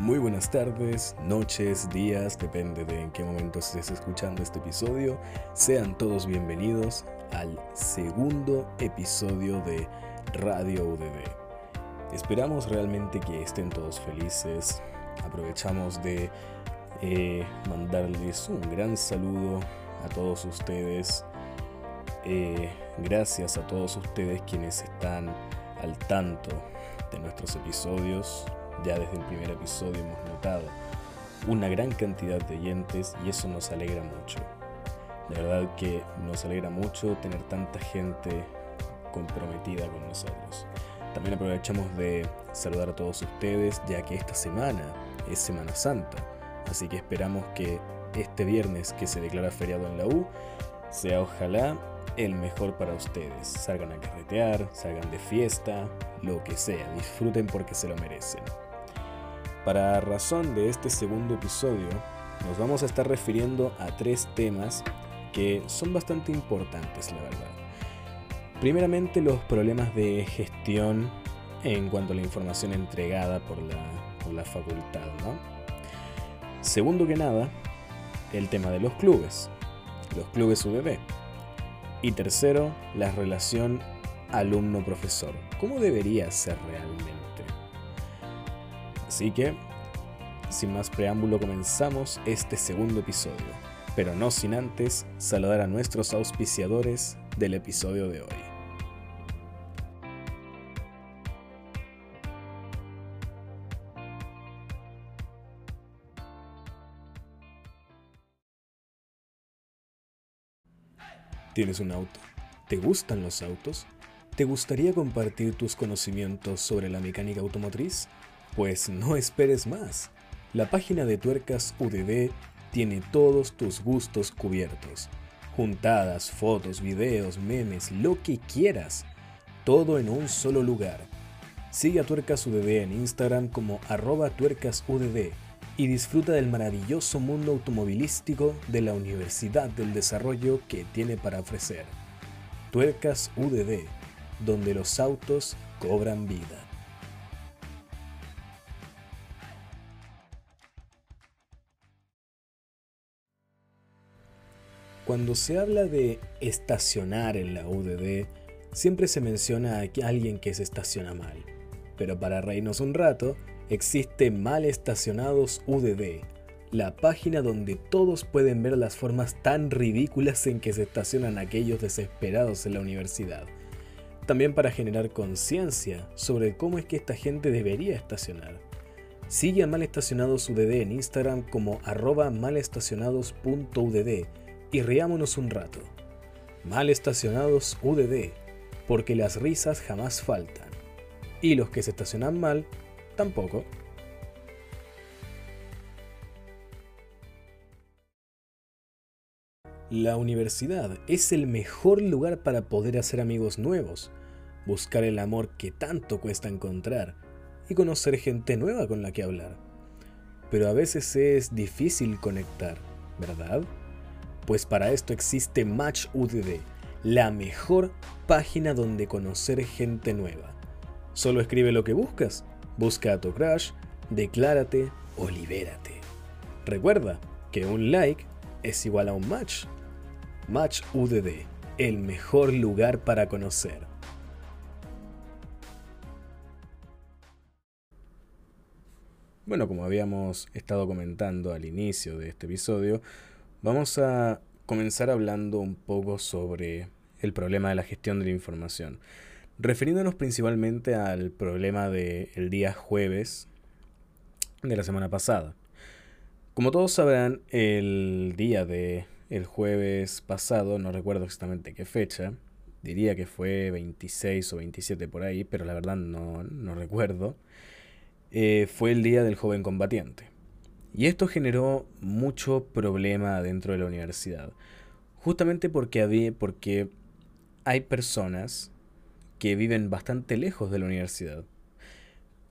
Muy buenas tardes, noches, días, depende de en qué momento estés escuchando este episodio. Sean todos bienvenidos al segundo episodio de Radio UDD. Esperamos realmente que estén todos felices. Aprovechamos de eh, mandarles un gran saludo a todos ustedes. Eh, gracias a todos ustedes quienes están al tanto de nuestros episodios ya desde el primer episodio hemos notado una gran cantidad de oyentes y eso nos alegra mucho. De verdad que nos alegra mucho tener tanta gente comprometida con nosotros. También aprovechamos de saludar a todos ustedes ya que esta semana es Semana Santa. Así que esperamos que este viernes que se declara feriado en la U sea ojalá el mejor para ustedes. Salgan a carretear, salgan de fiesta, lo que sea. Disfruten porque se lo merecen. Para razón de este segundo episodio, nos vamos a estar refiriendo a tres temas que son bastante importantes, la verdad. Primeramente, los problemas de gestión en cuanto a la información entregada por la, facultad, ¿no? Segundo que nada, el tema de los clubes, los clubes UBB. Y tercero, la relación alumno-profesor. ¿Cómo debería ser realmente? Así que, sin más preámbulo, comenzamos este segundo episodio, pero no sin antes saludar a nuestros auspiciadores del episodio de hoy. ¿Tienes un auto? ¿Te gustan los autos? ¿Te gustaría compartir tus conocimientos sobre la mecánica automotriz? Pues no esperes más. La página de Tuercas UDD tiene todos tus gustos cubiertos. Juntadas, fotos, videos, memes, lo que quieras. Todo en un solo lugar. Sigue a Tuercas UDD en Instagram como arroba tuercasudd y disfruta del maravilloso mundo automovilístico de la Universidad del Desarrollo que tiene para ofrecer. Tuercas UDD, donde los autos cobran vida. Cuando se habla de estacionar en la UDD, siempre se menciona a alguien que se estaciona mal. Pero para reírnos un rato, existe Mal Estacionados UDD, la página donde todos pueden ver las formas tan ridículas en que se estacionan aquellos desesperados en la universidad. También para generar conciencia sobre cómo es que esta gente debería estacionar. Sigue a Mal Estacionados UDD en Instagram como arroba malestacionados.udd y riámonos un rato. Mal estacionados UDD, porque las risas jamás faltan. Y los que se estacionan mal, tampoco. La universidad es el mejor lugar para poder hacer amigos nuevos, buscar el amor que tanto cuesta encontrar y conocer gente nueva con la que hablar. Pero a veces es difícil conectar, ¿verdad? Pues para esto existe Match UDD, la mejor página donde conocer gente nueva. Solo escribe lo que buscas, busca a tu crush, declárate o libérate. Recuerda que un like es igual a un match. Match UDD, el mejor lugar para conocer. Bueno, como habíamos estado comentando al inicio de este episodio, Vamos a comenzar hablando un poco sobre el problema de la gestión de la información, refiriéndonos principalmente al problema del día jueves de la semana pasada. Como todos sabrán, el día de el jueves pasado, no recuerdo exactamente qué fecha, diría que fue 26 o 27 por ahí, pero la verdad no, recuerdo, eh, fue el día del joven combatiente. Y esto generó mucho problema dentro de la universidad. Justamente porque, había, porque hay personas que viven bastante lejos de la universidad.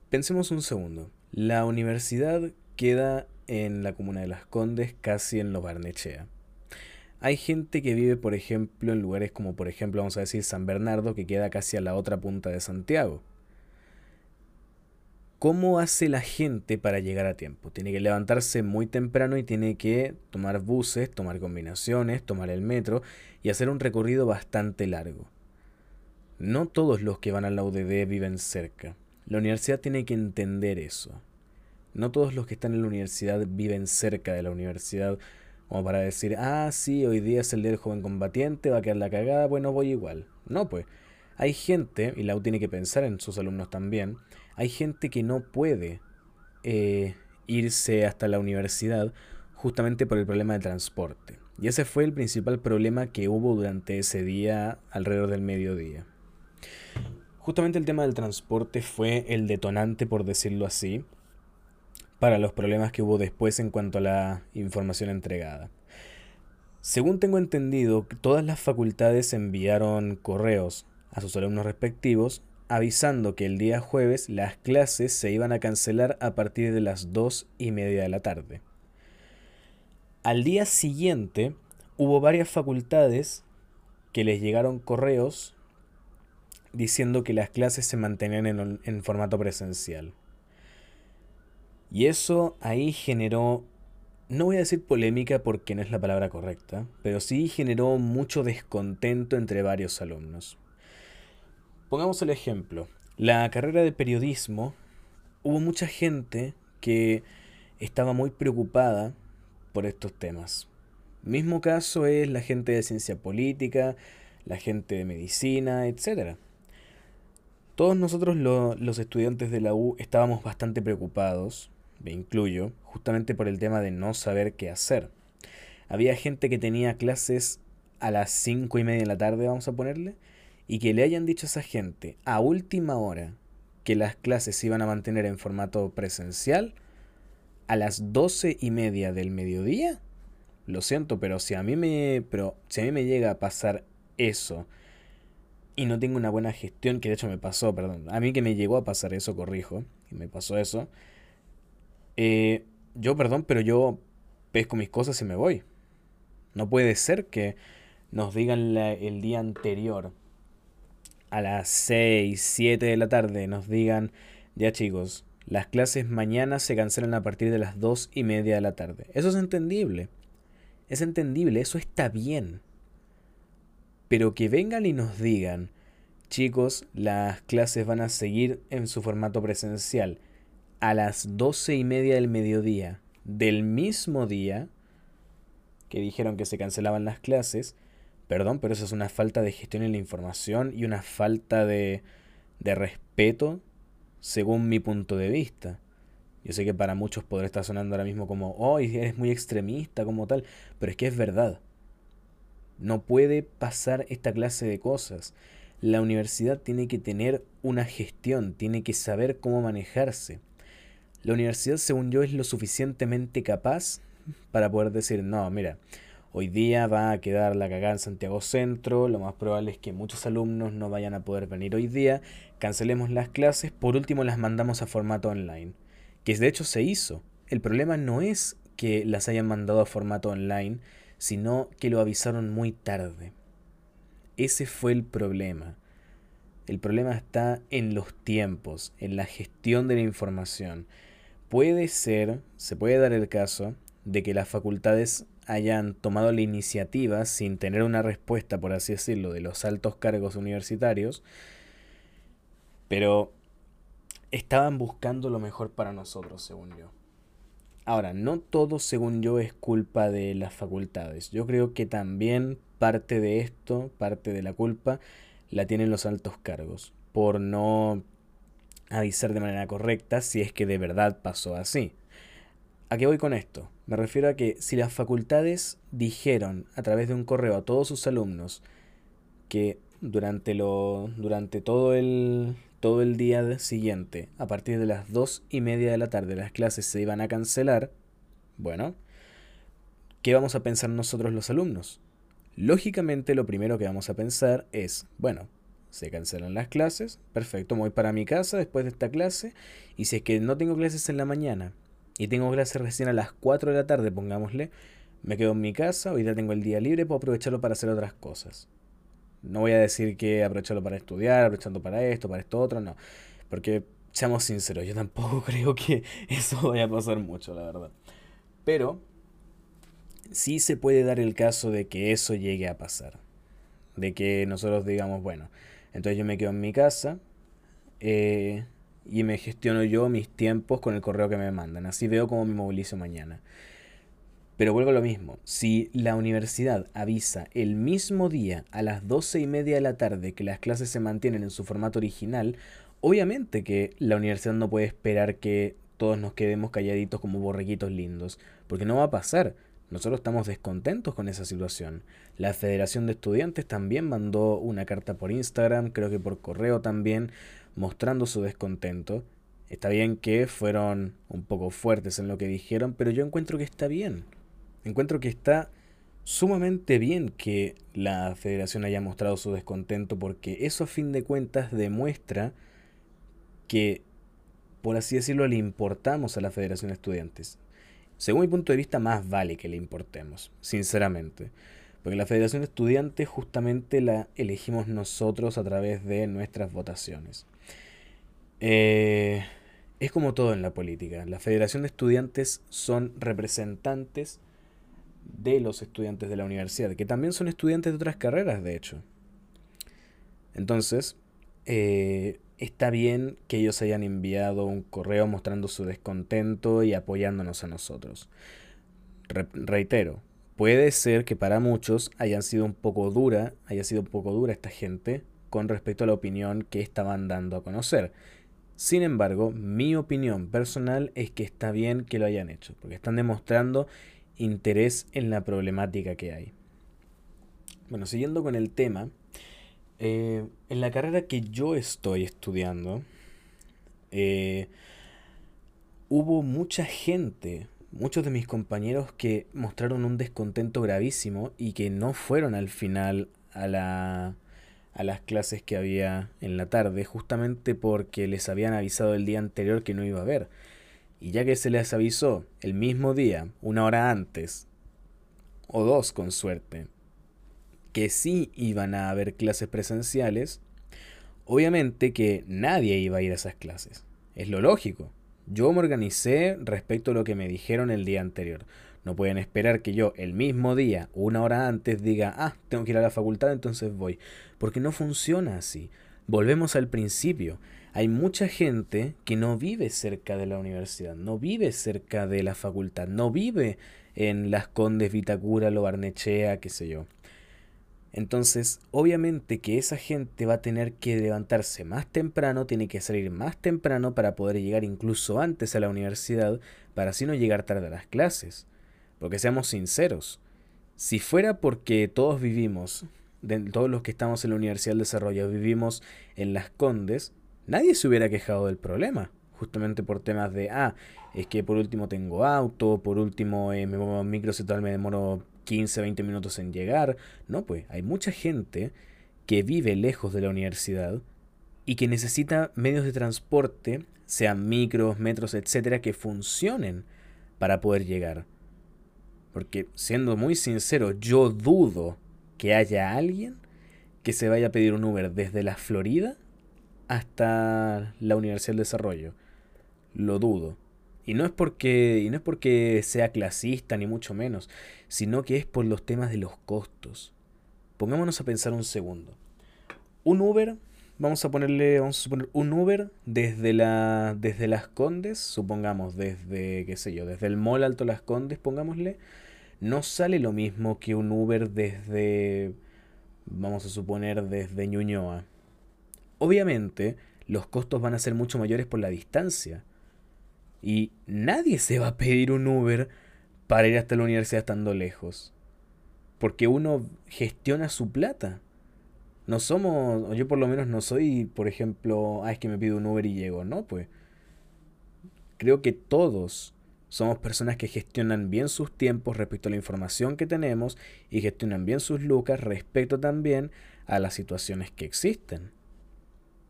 Pensemos un segundo. La universidad queda en la comuna de Las Condes, casi en Lo Barnechea. Hay gente que vive, por ejemplo, en lugares como, por ejemplo, vamos a decir San Bernardo, que queda casi a la otra punta de Santiago. ¿Cómo hace la gente para llegar a tiempo? Tiene que levantarse muy temprano y tiene que tomar buses, tomar combinaciones, tomar el metro y hacer un recorrido bastante largo. No todos los que van a la UDD viven cerca. La universidad tiene que entender eso. No todos los que están en la universidad viven cerca de la universidad como para decir, ah, sí, hoy día es el día del joven combatiente, va a quedar la cagada, bueno, voy igual. No, pues. Hay gente, y la U tiene que pensar en sus alumnos también, hay gente que no puede eh, irse hasta la universidad justamente por el problema de transporte. Y ese fue el principal problema que hubo durante ese día alrededor del mediodía. Justamente el tema del transporte fue el detonante, por decirlo así, para los problemas que hubo después en cuanto a la información entregada. Según tengo entendido, todas las facultades enviaron correos a sus alumnos respectivos avisando que el día jueves las clases se iban a cancelar a partir de las dos y media de la tarde. Al día siguiente hubo varias facultades que les llegaron correos diciendo que las clases se mantenían en, en formato presencial. Y eso ahí generó, no voy a decir polémica porque no es la palabra correcta, pero sí generó mucho descontento entre varios alumnos. Pongamos el ejemplo. La carrera de periodismo, hubo mucha gente que estaba muy preocupada por estos temas. Mismo caso es la gente de ciencia política, la gente de medicina, etc. Todos nosotros los estudiantes de la U estábamos bastante preocupados, me incluyo, justamente por el tema de no saber qué hacer. Había gente que tenía clases a las cinco y media de la tarde, vamos a ponerle, y que le hayan dicho a esa gente a última hora que las clases se iban a mantener en formato presencial a las doce y media del mediodía, lo siento, pero si a mí me, pero si a mí me llega a pasar eso y no tengo una buena gestión, que de hecho me pasó, perdón, a mí que me llegó a pasar eso, corrijo, y me pasó eso, eh, yo, perdón, pero yo pesco mis cosas y me voy. No puede ser que nos digan el día anterior a las 6, 7 de la tarde nos digan, ya chicos, las clases mañana se cancelan a partir de las 2 y media de la tarde. Eso es entendible. Es entendible, eso está bien. Pero que vengan y nos digan, chicos, las clases van a seguir en su formato presencial a las 12 y media del mediodía del mismo día que dijeron que se cancelaban las clases, Perdón, pero eso es una falta de gestión en la información y una falta de, de respeto según mi punto de vista. Yo sé que para muchos podrá estar sonando ahora mismo como, oh, eres muy extremista como tal, pero es que es verdad. No puede pasar esta clase de cosas. La universidad tiene que tener una gestión, tiene que saber cómo manejarse. La universidad, según yo, es lo suficientemente capaz para poder decir, no, mira, Hoy día va a quedar la cagada en Santiago Centro, lo más probable es que muchos alumnos no vayan a poder venir hoy día, cancelemos las clases, por último las mandamos a formato online, que de hecho se hizo. El problema no es que las hayan mandado a formato online, sino que lo avisaron muy tarde. Ese fue el problema. El problema está en los tiempos, en la gestión de la información. Puede ser, se puede dar el caso, de que las facultades hayan tomado la iniciativa sin tener una respuesta, por así decirlo, de los altos cargos universitarios, pero estaban buscando lo mejor para nosotros, según yo. Ahora, no todo, según yo, es culpa de las facultades. Yo creo que también parte de esto, parte de la culpa, la tienen los altos cargos, por no avisar de manera correcta si es que de verdad pasó así. ¿A qué voy con esto? Me refiero a que si las facultades dijeron a través de un correo a todos sus alumnos que durante, lo, durante todo, el, todo el día siguiente, a partir de las dos y media de la tarde, las clases se iban a cancelar, bueno, ¿qué vamos a pensar nosotros los alumnos? Lógicamente lo primero que vamos a pensar es, bueno, se cancelan las clases, perfecto, voy para mi casa después de esta clase, y si es que no tengo clases en la mañana y tengo clase recién a las 4 de la tarde, pongámosle, me quedo en mi casa, hoy ya tengo el día libre, puedo aprovecharlo para hacer otras cosas. No voy a decir que aprovecharlo para estudiar, aprovechando para esto, para esto otro, no. Porque seamos sinceros, yo tampoco creo que eso vaya a pasar mucho, la verdad. Pero sí se puede dar el caso de que eso llegue a pasar. De que nosotros digamos, bueno, entonces yo me quedo en mi casa eh, y me gestiono yo mis tiempos con el correo que me mandan. Así veo cómo me movilizo mañana. Pero vuelvo a lo mismo. Si la universidad avisa el mismo día a las doce y media de la tarde que las clases se mantienen en su formato original, obviamente que la universidad no puede esperar que todos nos quedemos calladitos como borreguitos lindos, porque no va a pasar. Nosotros estamos descontentos con esa situación. La Federación de Estudiantes también mandó una carta por Instagram, creo que por correo también, mostrando su descontento. Está bien que fueron un poco fuertes en lo que dijeron, pero yo encuentro que está bien. Encuentro que está sumamente bien que la federación haya mostrado su descontento porque eso a fin de cuentas demuestra que, por así decirlo, le importamos a la Federación de Estudiantes según mi punto de vista, más vale que le importemos, sinceramente. Porque la Federación de Estudiantes justamente la elegimos nosotros a través de nuestras votaciones. Eh, es como todo en la política. La Federación de Estudiantes son representantes de los estudiantes de la universidad, que también son estudiantes de otras carreras, de hecho. Entonces, eh, está bien que ellos hayan enviado un correo mostrando su descontento y apoyándonos a nosotros. reitero, puede ser que para muchos hayan sido un poco dura, haya sido un poco dura esta gente con respecto a la opinión que estaban dando a conocer. Sin embargo, mi opinión personal es que está bien que lo hayan hecho, porque están demostrando interés en la problemática que hay. Bueno, siguiendo con el tema, eh, en la carrera que yo estoy estudiando, eh, hubo mucha gente, muchos de mis compañeros que mostraron un descontento gravísimo y que no fueron al final a, la, a las clases que había en la tarde, justamente porque les habían avisado el día anterior que no iba a haber. Y ya que se les avisó el mismo día, una hora antes, o dos con suerte, que sí iban a haber clases presenciales, obviamente que nadie iba a ir a esas clases. Es lo lógico. Yo me organicé respecto a lo que me dijeron el día anterior. No pueden esperar que yo el mismo día, una hora antes, diga, ah, tengo que ir a la facultad, entonces voy. Porque no funciona así. Volvemos al principio. Hay mucha gente que no vive cerca de la universidad, no vive cerca de la facultad, no vive en Las Condes, Vitacura, Lo Barnechea, qué sé yo. Entonces, obviamente que esa gente va a tener que levantarse más temprano, tiene que salir más temprano para poder llegar incluso antes a la universidad, para así no llegar tarde a las clases. Porque seamos sinceros, si fuera porque todos vivimos, todos los que estamos en la Universidad del Desarrollo vivimos en las Condes, nadie se hubiera quejado del problema. Justamente por temas de, ah, es que por último tengo auto, por último eh, me muevo en micro, tal me demoro 15, 20 minutos en llegar. No, pues hay mucha gente que vive lejos de la universidad y que necesita medios de transporte, sean micros, metros, etcétera, que funcionen para poder llegar. Porque, siendo muy sincero, yo dudo que haya alguien que se vaya a pedir un Uber desde la Florida hasta la Universidad del Desarrollo. Lo dudo. Y no es porque, y no es porque sea clasista, ni mucho menos, sino que es por los temas de los costos. Pongámonos a pensar un segundo. Un Uber, vamos a ponerle, vamos a suponer un Uber desde la, desde Las Condes, supongamos, desde, qué sé yo, desde el Mall Alto Las Condes, pongámosle, no sale lo mismo que un Uber desde, vamos a suponer, desde Ñuñoa. Obviamente, los costos van a ser mucho mayores por la distancia y nadie se va a pedir un Uber para ir hasta la universidad estando lejos. Porque uno gestiona su plata. No somos, yo por lo menos no soy, por ejemplo, ah, es que me pido un Uber y llego. No, pues. Creo que todos somos personas que gestionan bien sus tiempos respecto a la información que tenemos y gestionan bien sus lucas respecto también a las situaciones que existen.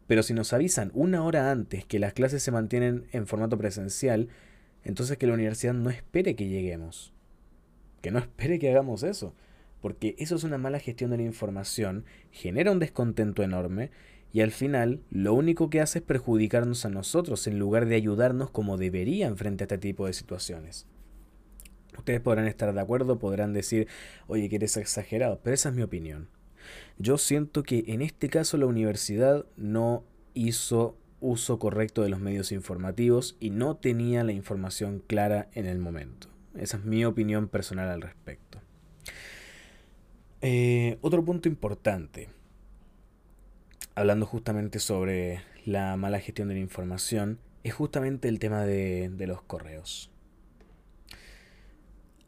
Pero si nos avisan una hora antes que las clases se mantienen en formato presencial, entonces que la universidad no espere que lleguemos. Que no espere que hagamos eso. Porque eso es una mala gestión de la información, genera un descontento enorme Y al final, lo único que hace es perjudicarnos a nosotros en lugar de ayudarnos como deberían frente a este tipo de situaciones. Ustedes podrán estar de acuerdo, podrán decir, oye, que eres exagerado, pero esa es mi opinión. Yo siento que en este caso la universidad no hizo uso correcto de los medios informativos y no tenía la información clara en el momento. Esa es mi opinión personal al respecto. Eh, otro punto importante, hablando justamente sobre la mala gestión de la información, es justamente el tema de, los correos.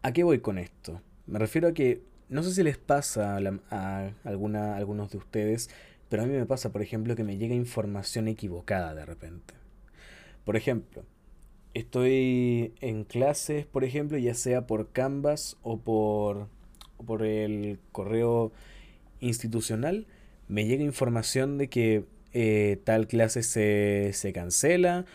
¿A qué voy con esto? Me refiero a que no sé si les pasa a, alguna, a algunos de ustedes, pero a mí me pasa, por ejemplo, que me llega información equivocada de repente. Por ejemplo, estoy en clases, por ejemplo, ya sea por Canvas o por, por el correo institucional, me llega información de que eh, tal clase se, se cancela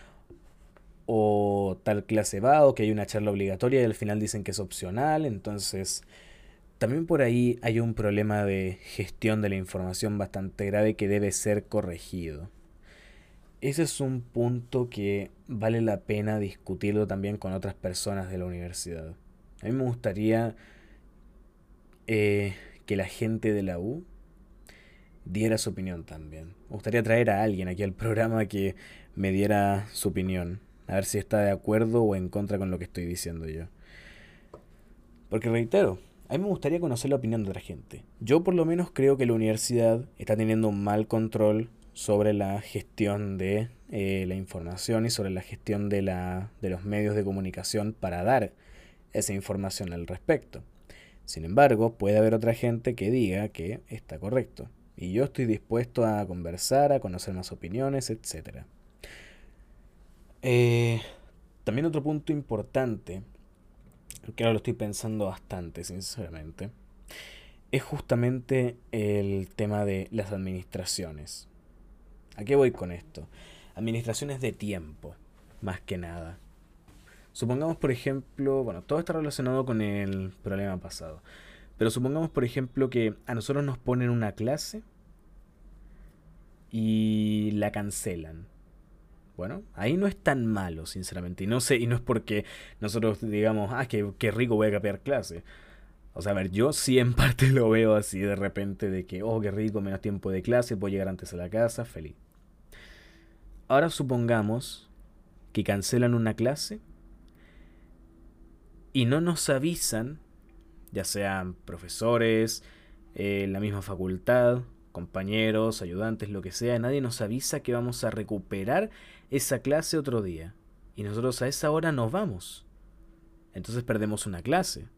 o tal clase va o que hay una charla obligatoria y al final dicen que es opcional, entonces también por ahí hay un problema de gestión de la información bastante grave que debe ser corregido. Ese es un punto que vale la pena discutirlo también con otras personas de la universidad. A mí me gustaría eh, que la gente de la U diera su opinión también. Me gustaría traer a alguien aquí al programa que me diera su opinión. A ver si está de acuerdo o en contra con lo que estoy diciendo yo. Porque reitero, a mí me gustaría conocer la opinión de otra gente. Yo por lo menos creo que la universidad está teniendo un mal control sobre la gestión de eh, la información y sobre la gestión de, la, de los medios de comunicación para dar esa información al respecto. Sin embargo, puede haber otra gente que diga que está correcto. Y yo estoy dispuesto a conversar, a conocer más opiniones, etc. Eh, también otro punto importante, que ahora lo estoy pensando bastante, sinceramente, es justamente el tema de las administraciones. ¿A qué voy con esto? Administraciones de tiempo, más que nada. Supongamos, por ejemplo, bueno, todo está relacionado con el problema pasado. Pero supongamos, por ejemplo, que a nosotros nos ponen una clase y la cancelan. Bueno, ahí no es tan malo, sinceramente. Y no sé, y no es porque nosotros digamos, ah, qué, qué rico voy a cambiar clase. O sea, a ver, yo sí en parte lo veo así de repente de que, oh, qué rico, menos tiempo de clase, puedo llegar antes a la casa, feliz. Ahora supongamos que cancelan una clase y no nos avisan, ya sean profesores, eh, la misma facultad, compañeros, ayudantes, lo que sea, nadie nos avisa que vamos a recuperar esa clase otro día. Y nosotros a esa hora nos vamos. Entonces perdemos una clase.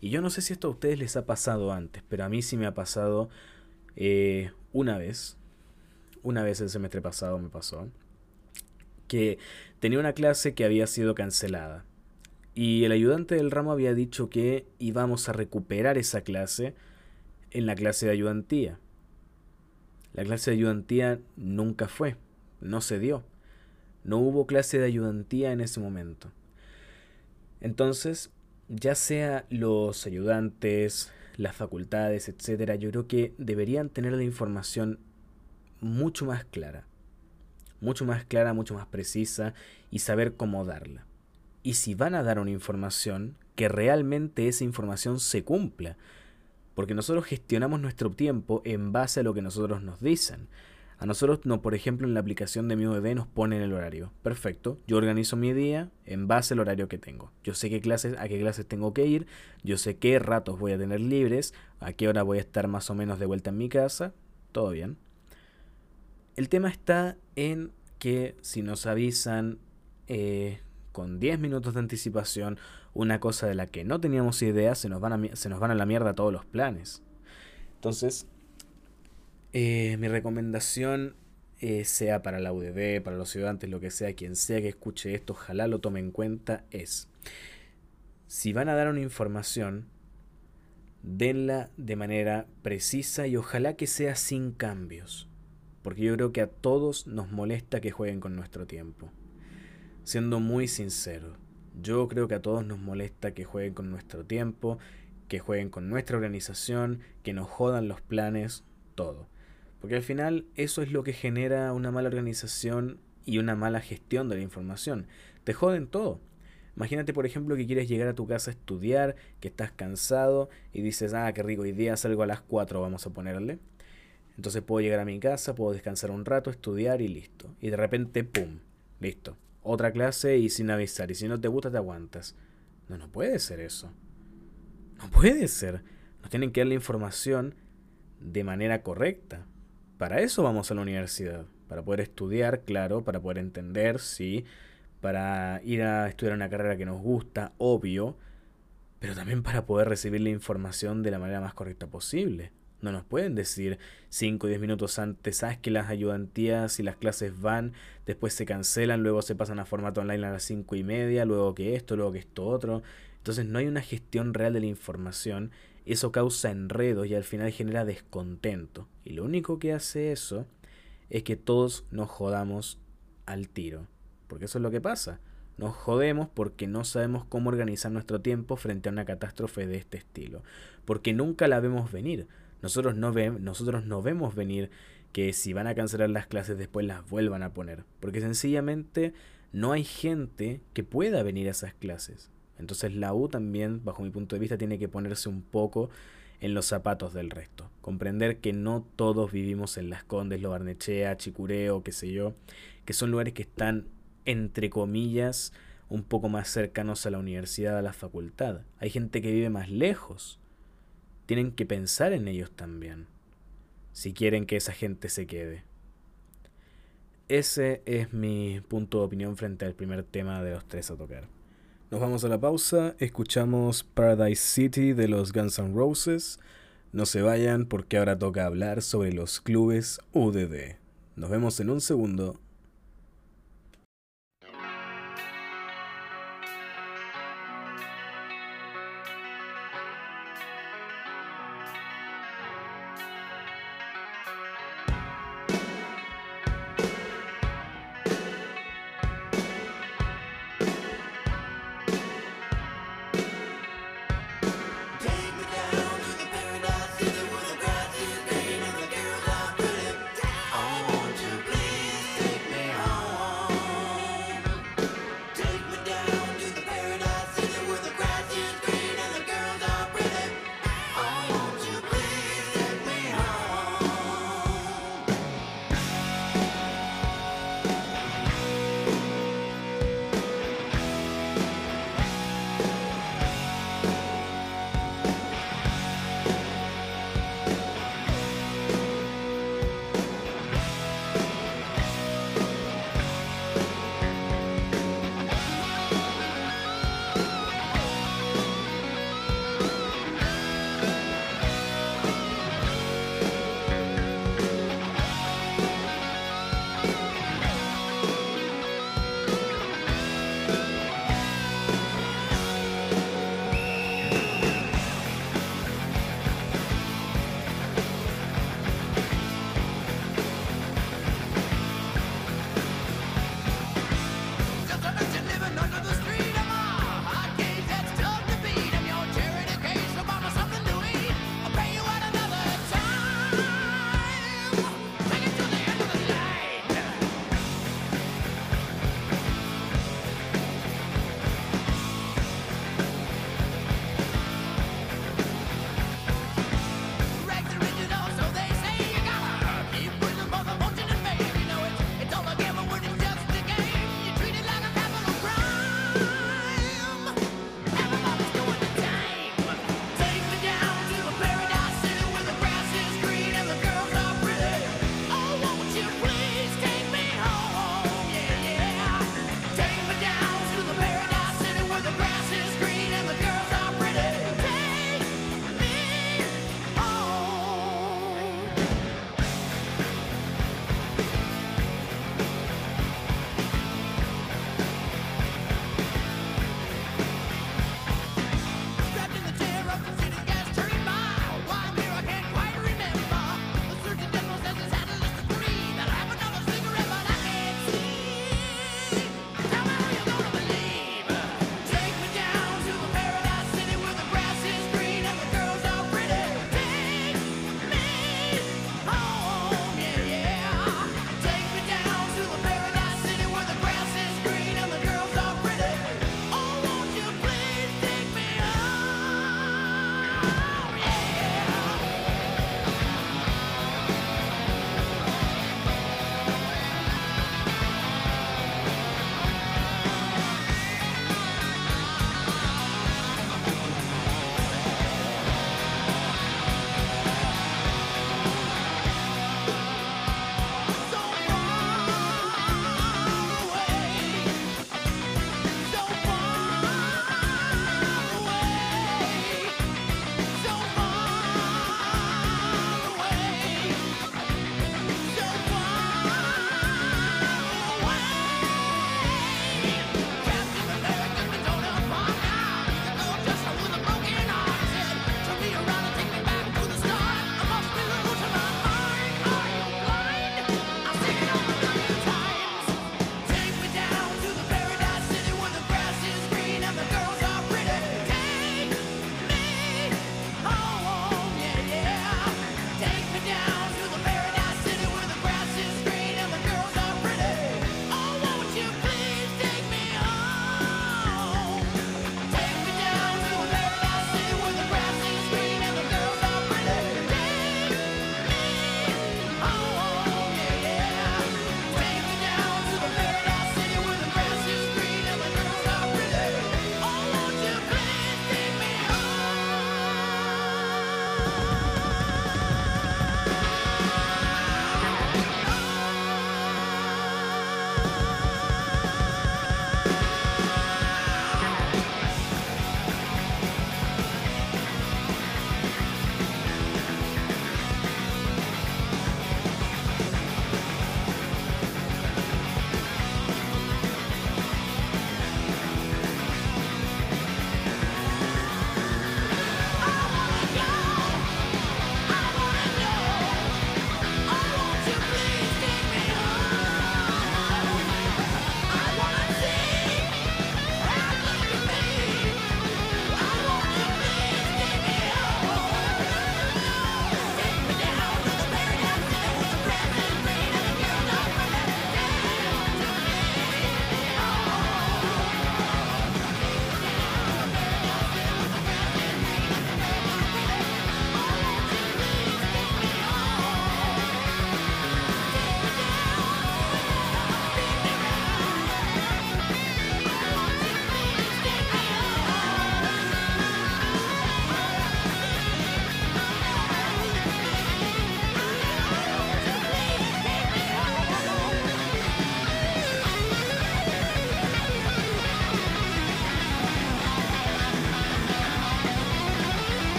Y yo no sé si esto a ustedes les ha pasado antes, pero a mí sí me ha pasado eh, una vez una vez el semestre pasado me pasó, que tenía una clase que había sido cancelada. Y el ayudante del ramo había dicho que íbamos a recuperar esa clase en la clase de ayudantía. La clase de ayudantía nunca fue, no se dio. No hubo clase de ayudantía en ese momento. Entonces, ya sea los ayudantes, las facultades, etcétera, yo creo que deberían tener la información mucho más clara. Mucho más clara, mucho más precisa y saber cómo darla. Y si van a dar una información, que realmente esa información se cumpla. Porque nosotros gestionamos nuestro tiempo en base a lo que nosotros nos dicen. A nosotros, no, por ejemplo, en la aplicación de mi UED nos ponen el horario. Perfecto. Yo organizo mi día en base al horario que tengo. Yo sé qué clases, a qué clases tengo que ir. Yo sé qué ratos voy a tener libres. A qué hora voy a estar más o menos de vuelta en mi casa. Todo bien. El tema está en que si nos avisan eh, con 10 minutos de anticipación una cosa de la que no teníamos idea, se nos van a, se nos van a la mierda todos los planes. Entonces, eh, mi recomendación, eh, sea para la UDB, para los estudiantes, lo que sea, quien sea que escuche esto, ojalá lo tome en cuenta, es, si van a dar una información, denla de manera precisa y ojalá que sea sin cambios porque yo creo que a todos nos molesta que jueguen con nuestro tiempo. Siendo muy sincero, yo creo que a todos nos molesta que jueguen con nuestro tiempo, que jueguen con nuestra organización, que nos jodan los planes, todo. Porque al final eso es lo que genera una mala organización y una mala gestión de la información. Te joden todo. Imagínate, por ejemplo, que quieres llegar a tu casa a estudiar, que estás cansado y dices, ah, qué rico, hoy día salgo a las 4, vamos a ponerle. Entonces puedo llegar a mi casa, puedo descansar un rato, estudiar y listo. Y de repente, ¡pum! Listo. Otra clase y sin avisar. Y si no te gusta, te aguantas. No, no puede ser eso. No puede ser. Nos tienen que dar la información de manera correcta. Para eso vamos a la universidad. Para poder estudiar, claro, para poder entender, sí. Para ir a estudiar una carrera que nos gusta, obvio. Pero también para poder recibir la información de la manera más correcta posible. No nos pueden decir 5 o 10 minutos antes, sabes que las ayudantías y las clases van, después se cancelan, luego se pasan a formato online a las 5 y media, luego que esto, luego que esto otro. Entonces no hay una gestión real de la información, eso causa enredos y al final genera descontento. Y lo único que hace eso es que todos nos jodamos al tiro. Porque eso es lo que pasa. Nos jodemos porque no sabemos cómo organizar nuestro tiempo frente a una catástrofe de este estilo. Porque nunca la vemos venir nosotros no, nosotros no vemos venir que si van a cancelar las clases después las vuelvan a poner. Porque sencillamente no hay gente que pueda venir a esas clases. Entonces la U también, bajo mi punto de vista, tiene que ponerse un poco en los zapatos del resto. Comprender que no todos vivimos en Las Condes, Lo Barnechea, Chicureo, qué sé yo, que son lugares que están, entre comillas, un poco más cercanos a la universidad, a la facultad. Hay gente que vive más lejos tienen que pensar en ellos también, si quieren que esa gente se quede. Ese es mi punto de opinión frente al primer tema de los tres a tocar. Nos vamos a la pausa, escuchamos Paradise City de los Guns N' Roses. No se vayan porque ahora toca hablar sobre los clubes UDD. Nos vemos en un segundo.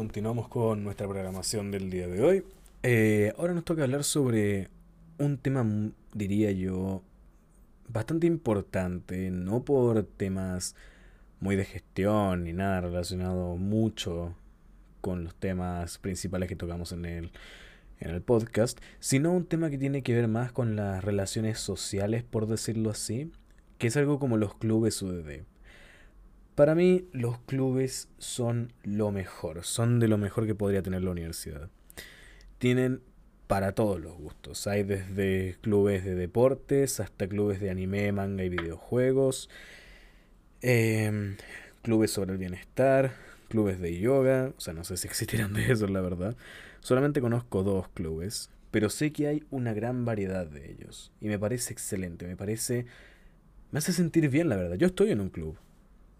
Continuamos con nuestra programación del día de hoy. Eh, ahora nos toca hablar sobre un tema, diría yo, bastante importante, no por temas muy de gestión ni nada relacionado mucho con los temas principales que tocamos en el, en el podcast, sino un tema que tiene que ver más con las relaciones sociales, por decirlo así, que es algo como los clubes UDD. Para mí los clubes son lo mejor, son de lo mejor que podría tener la universidad. Tienen para todos los gustos. Hay desde clubes de deportes hasta clubes de anime, manga y videojuegos. Em, clubes sobre el bienestar, clubes de yoga. O sea, no sé si existirán de eso, la verdad. Solamente conozco dos clubes, pero sé que hay una gran variedad de ellos. Y me parece excelente, me parece... Me hace sentir bien, la verdad. Yo estoy en un club.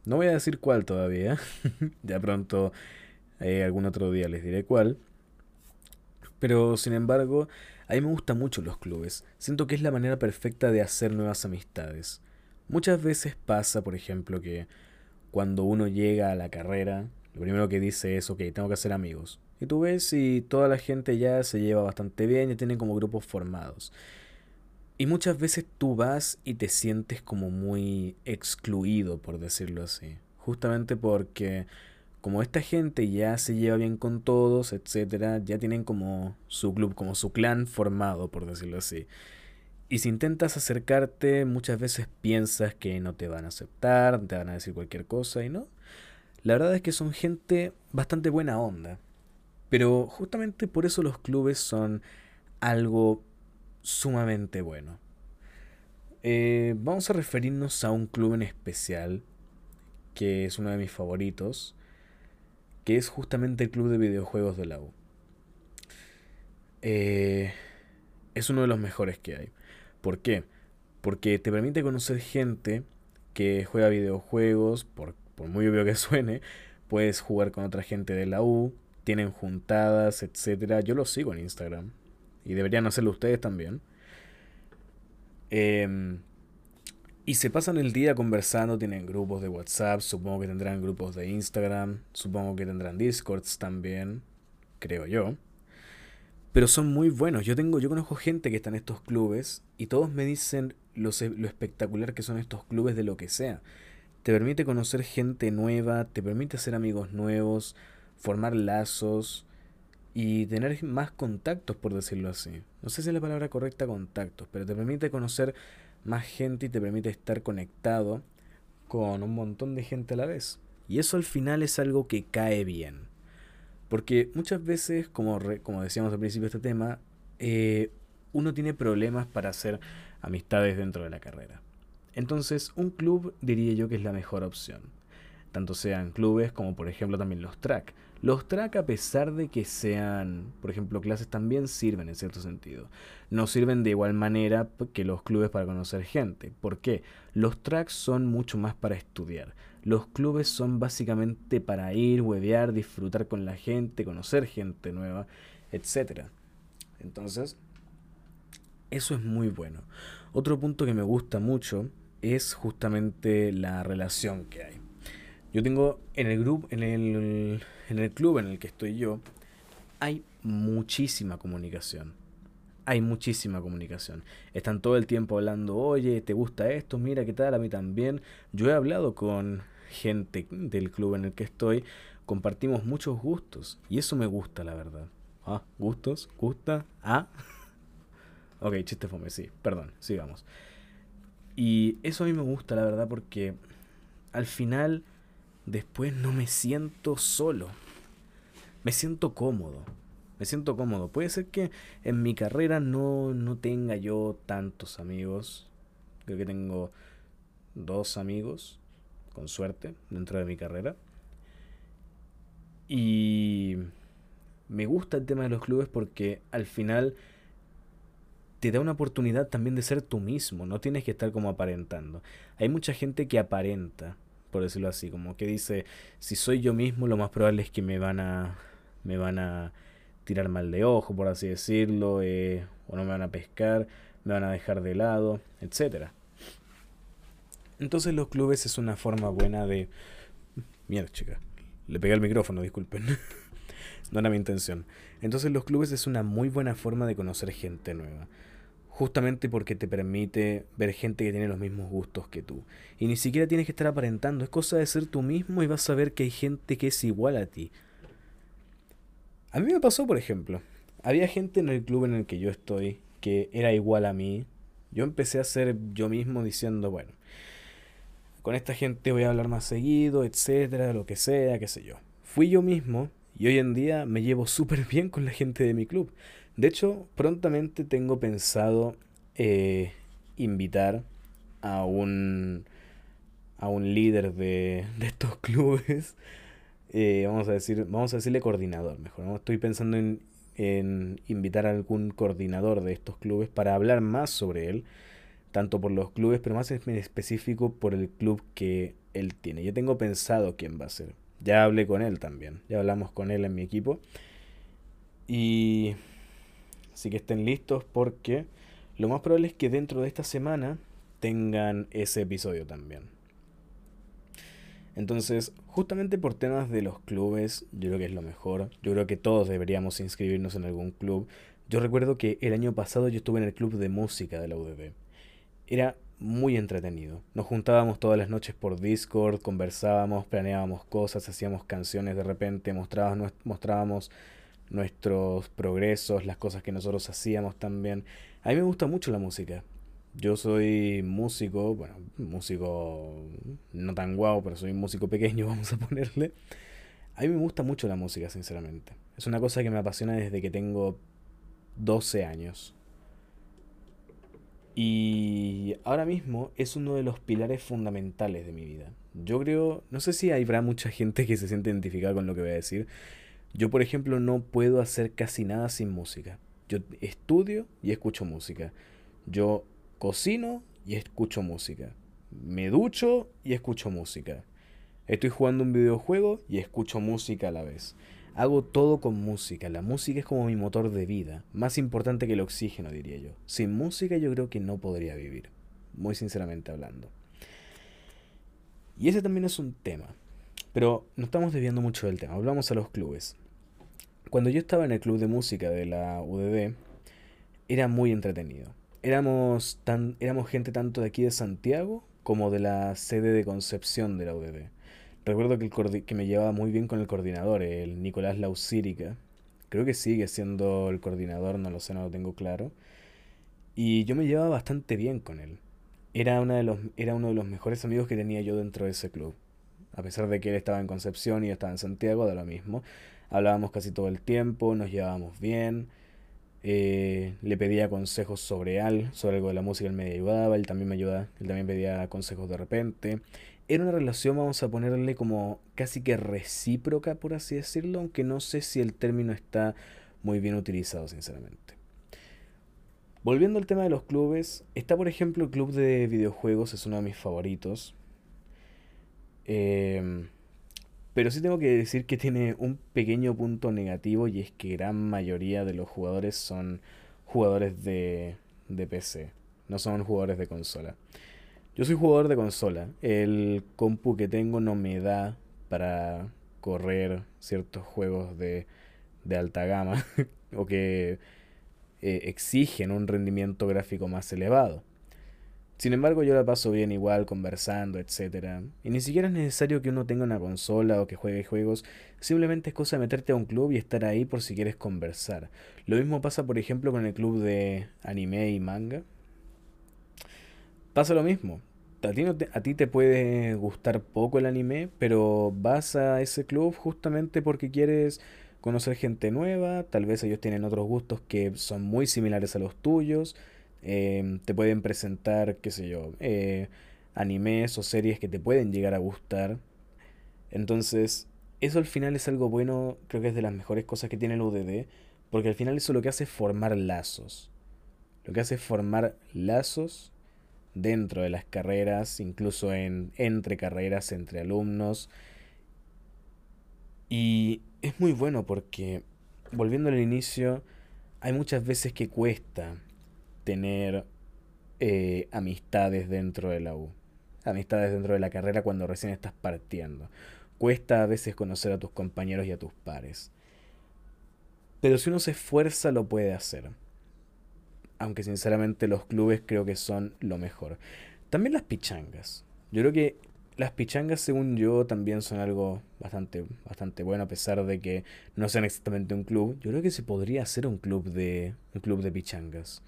No voy a decir cuál todavía. ya pronto, eh, algún otro día les diré cuál. Pero sin embargo, a mí me gustan mucho los clubes. Siento que es la manera perfecta de hacer nuevas amistades. Muchas veces pasa, por ejemplo, que cuando uno llega a la carrera, lo primero que dice es, ok, tengo que hacer amigos. Y tú ves si toda la gente ya se lleva bastante bien, ya tienen como grupos formados. Y muchas veces tú vas y te sientes como muy excluido, por decirlo así. Justamente porque como esta gente ya se lleva bien con todos, etcétera, ya tienen como su club, como su clan formado, por decirlo así. Y si intentas acercarte, muchas veces piensas que no te van a aceptar, te van a decir cualquier cosa y no. La verdad es que son gente bastante buena onda. Pero justamente por eso los clubes son algo sumamente bueno. Eh, vamos a referirnos a un club en especial, que es uno de mis favoritos, que es justamente el club de videojuegos de la U. Eh, es uno de los mejores que hay. ¿Por qué? Porque te permite conocer gente que juega videojuegos, por, por muy obvio que suene, puedes jugar con otra gente de la U, tienen juntadas, etc. Yo lo sigo en Instagram. Y deberían hacerlo ustedes también. Em, y se pasan el día conversando, tienen grupos de WhatsApp, supongo que tendrán grupos de Instagram, supongo que tendrán Discords también, creo yo. Pero son muy buenos. Yo tengo, yo conozco gente que está en estos clubes y todos me dicen lo, lo espectacular que son estos clubes de lo que sea. Te permite conocer gente nueva, te permite hacer amigos nuevos, formar lazos y tener más contactos, por decirlo así. No sé si es la palabra correcta contactos, pero te permite conocer más gente y te permite estar conectado con un montón de gente a la vez. Y eso al final es algo que cae bien. Porque muchas veces, como, como decíamos al principio de este tema, eh, uno tiene problemas para hacer amistades dentro de la carrera. Entonces, un club diría yo que es la mejor opción. Tanto sean clubes como por ejemplo también los track. Los track, a pesar de que sean, por ejemplo, clases, también sirven en cierto sentido. No sirven de igual manera que los clubes para conocer gente. ¿Por qué? Los tracks son mucho más para estudiar. Los clubes son básicamente para ir, huevear, disfrutar con la gente, conocer gente nueva, etc. Entonces, eso es muy bueno. Otro punto que me gusta mucho es justamente la relación que hay. Yo tengo en el grupo, en el, en el club en el que estoy yo, hay muchísima comunicación. Hay muchísima comunicación. Están todo el tiempo hablando, oye, ¿te gusta esto? Mira, ¿qué tal? A mí también. Yo he hablado con gente del club en el que estoy. Compartimos muchos gustos. Y eso me gusta, la verdad. Ah, gustos, gusta, ah. ok, chiste fome, sí, perdón, sigamos. Y eso a mí me gusta, la verdad, porque al final después no me siento solo. Me siento cómodo. Me siento cómodo. Puede ser que en mi carrera no, no tenga yo tantos amigos. Creo que tengo dos amigos, con suerte, dentro de mi carrera. Y me gusta el tema de los clubes porque al final te da una oportunidad también de ser tú mismo. No tienes que estar como aparentando. Hay mucha gente que aparenta por decirlo así, como que dice, si soy yo mismo, lo más probable es que me van a, me van a tirar mal de ojo, por así decirlo, eh, o no me van a pescar, me van a dejar de lado, etcétera. Entonces los clubes es una forma buena de... Mierda, chica. Le pegué al micrófono, disculpen. no era mi intención. Entonces los clubes es una muy buena forma de conocer gente nueva. Justamente porque te permite ver gente que tiene los mismos gustos que tú. Y ni siquiera tienes que estar aparentando. Es cosa de ser tú mismo y vas a ver que hay gente que es igual a ti. A mí me pasó, por ejemplo. Había gente en el club en el que yo estoy que era igual a mí. Yo empecé a ser yo mismo diciendo, bueno, con esta gente voy a hablar más seguido, etcétera, lo que sea, qué sé yo. Fui yo mismo y hoy en día me llevo súper bien con la gente de mi club. De hecho, prontamente tengo pensado eh, invitar a un, a un líder de, de estos clubes. Eh, vamos a decir, vamos a decirle coordinador mejor. ¿no? Estoy pensando en, en invitar a algún coordinador de estos clubes para hablar más sobre él tanto por los clubes, pero más en específico por el club que él tiene. Yo tengo pensado quién va a ser. Ya hablé con él también, ya hablamos con él en mi equipo. Y así que estén listos porque lo más probable es que dentro de esta semana tengan ese episodio también. Entonces, justamente por temas de los clubes, yo creo que es lo mejor. Yo creo que todos deberíamos inscribirnos en algún club. Yo recuerdo que el año pasado yo estuve en el club de música de la UDB era muy entretenido. Nos juntábamos todas las noches por Discord, conversábamos, planeábamos cosas, hacíamos canciones de repente, mostrábamos, mostrábamos nuestros progresos, las cosas que nosotros hacíamos también. A mí me gusta mucho la música. Yo soy músico, bueno, músico no tan guau, pero soy músico pequeño, vamos a ponerle. A mí me gusta mucho la música, sinceramente. Es una cosa que me apasiona desde que tengo 12 años. Y ahora mismo es uno de los pilares fundamentales de mi vida. Yo creo, no sé si habrá mucha gente que se siente identificada con lo que voy a decir. Yo, por ejemplo, no puedo hacer casi nada sin música. Yo estudio y escucho música. Yo cocino y escucho música. Me ducho y escucho música. Estoy jugando un videojuego y escucho música a la vez. Hago todo con música. La música es como mi motor de vida. Más importante que el oxígeno, diría yo. Sin música yo creo que no podría vivir. Muy sinceramente hablando. Y ese también es un tema. Pero no estamos desviando mucho del tema. Hablamos a los clubes. Cuando yo estaba en el club de música de la UDD, era muy entretenido. Éramos, tan, éramos gente tanto de aquí de Santiago como de la sede de Concepción de la UDD. Recuerdo que, el que me llevaba muy bien con el coordinador, el Nicolás Lausírica. Creo que sigue siendo el coordinador, no lo sé, no lo tengo claro. Y yo me llevaba bastante bien con él. Era, una de los, era uno de los mejores amigos que tenía yo dentro de ese club. A pesar de que él estaba en Concepción y yo estaba en Santiago, de lo mismo. Hablábamos casi todo el tiempo, nos llevábamos bien. Eh, le pedía consejos sobre algo, sobre algo de la música, él me ayudaba, él también me ayudaba, él también pedía consejos de repente era una relación, vamos a ponerle como casi que recíproca, por así decirlo, aunque no sé si el término está muy bien utilizado, sinceramente. Volviendo al tema de los clubes, está por ejemplo el club de videojuegos, es uno de mis favoritos. Em, pero sí tengo que decir que tiene un pequeño punto negativo y es que gran mayoría de los jugadores son jugadores de, de PC, no son jugadores de consola. Yo soy jugador de consola. El compu que tengo no me da para correr ciertos juegos de, de alta gama o que eh, exigen un rendimiento gráfico más elevado. Sin embargo, yo la paso bien igual conversando, etc. Y ni siquiera es necesario que uno tenga una consola o que juegue juegos. Simplemente es cosa de meterte a un club y estar ahí por si quieres conversar. Lo mismo pasa, por ejemplo, con el club de anime y manga. Pasa lo mismo a ti, te, a ti te puede gustar poco el anime, pero vas a ese club justamente porque quieres conocer gente nueva, tal vez ellos tienen otros gustos que son muy similares a los tuyos, em, te pueden presentar, qué sé yo, eh, animes o series que te pueden llegar a gustar. Entonces, eso al final es algo bueno, creo que es de las mejores cosas que tiene el UDD, porque al final eso lo que hace es formar lazos. Lo que hace es formar lazos dentro de las carreras, incluso en, entre carreras, entre alumnos. Y es muy bueno porque, volviendo al inicio, hay muchas veces que cuesta tener eh, amistades dentro de la U. Amistades dentro de la carrera cuando recién estás partiendo. cuesta a veces conocer a tus compañeros y a tus pares. Pero si uno se esfuerza lo puede hacer. Aunque sinceramente los clubes creo que son lo mejor. También las pichangas. Yo creo que las pichangas, según yo, también son algo bastante, bastante bueno, a pesar de que no sean exactamente un club. Yo creo que se podría hacer un club de. un club de pichangas.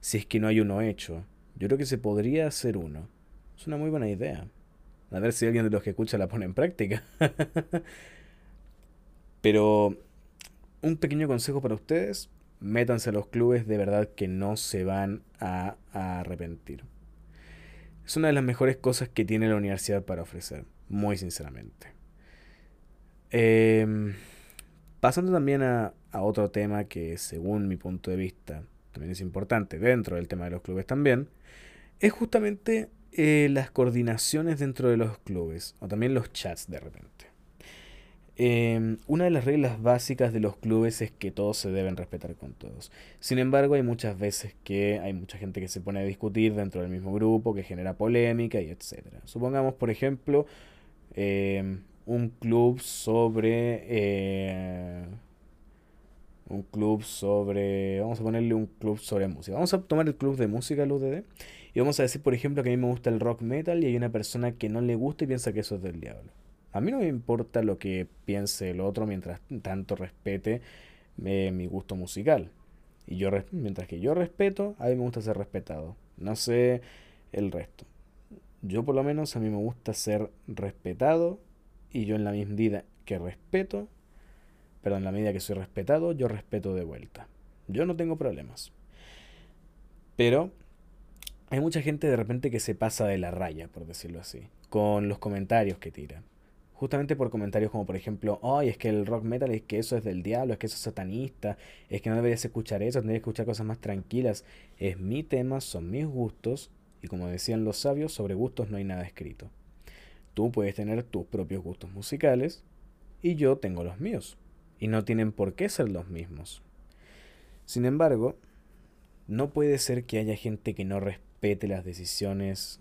Si es que no hay uno hecho. Yo creo que se podría hacer uno. Es una muy buena idea. A ver si alguien de los que escucha la pone en práctica. Pero un pequeño consejo para ustedes. Métanse a los clubes de verdad que no se van a, arrepentir. Es una de las mejores cosas que tiene la universidad para ofrecer. Muy sinceramente. Em, pasando también a, a otro tema que según mi punto de vista también es importante dentro del tema de los clubes también, es justamente eh, las coordinaciones dentro de los clubes o también los chats de repente. Em, una de las reglas básicas de los clubes es que todos se deben respetar con todos. Sin embargo, hay muchas veces que hay mucha gente que se pone a discutir dentro del mismo grupo, que genera polémica y etc. Supongamos, por ejemplo, em, un club sobre... Un club sobre... Vamos a ponerle un club sobre música. Vamos a tomar el club de música, el UDD. Y vamos a decir, por ejemplo, que a mí me gusta el rock metal y hay una persona que no le gusta y piensa que eso es del diablo. A mí no me importa lo que piense el otro mientras tanto respete eh, mi gusto musical. Y yo, mientras que yo respeto, a mí me gusta ser respetado. No sé el resto. Yo por lo menos a mí me gusta ser respetado y yo en la misma medida que respeto, perdón, en la medida que soy respetado, yo respeto de vuelta. Yo no tengo problemas. Pero hay mucha gente de repente que se pasa de la raya, por decirlo así, con los comentarios que tira. Justamente por comentarios como por ejemplo, ay, es que el rock metal es que eso es del diablo, es que eso es satanista, es que no deberías escuchar eso, tendrías que escuchar cosas más tranquilas. Es mi tema, son mis gustos, y como decían los sabios, sobre gustos no hay nada escrito. Tú puedes tener tus propios gustos musicales, y yo tengo los míos, y no tienen por qué ser los mismos. Sin embargo, no puede ser que haya gente que no respete las decisiones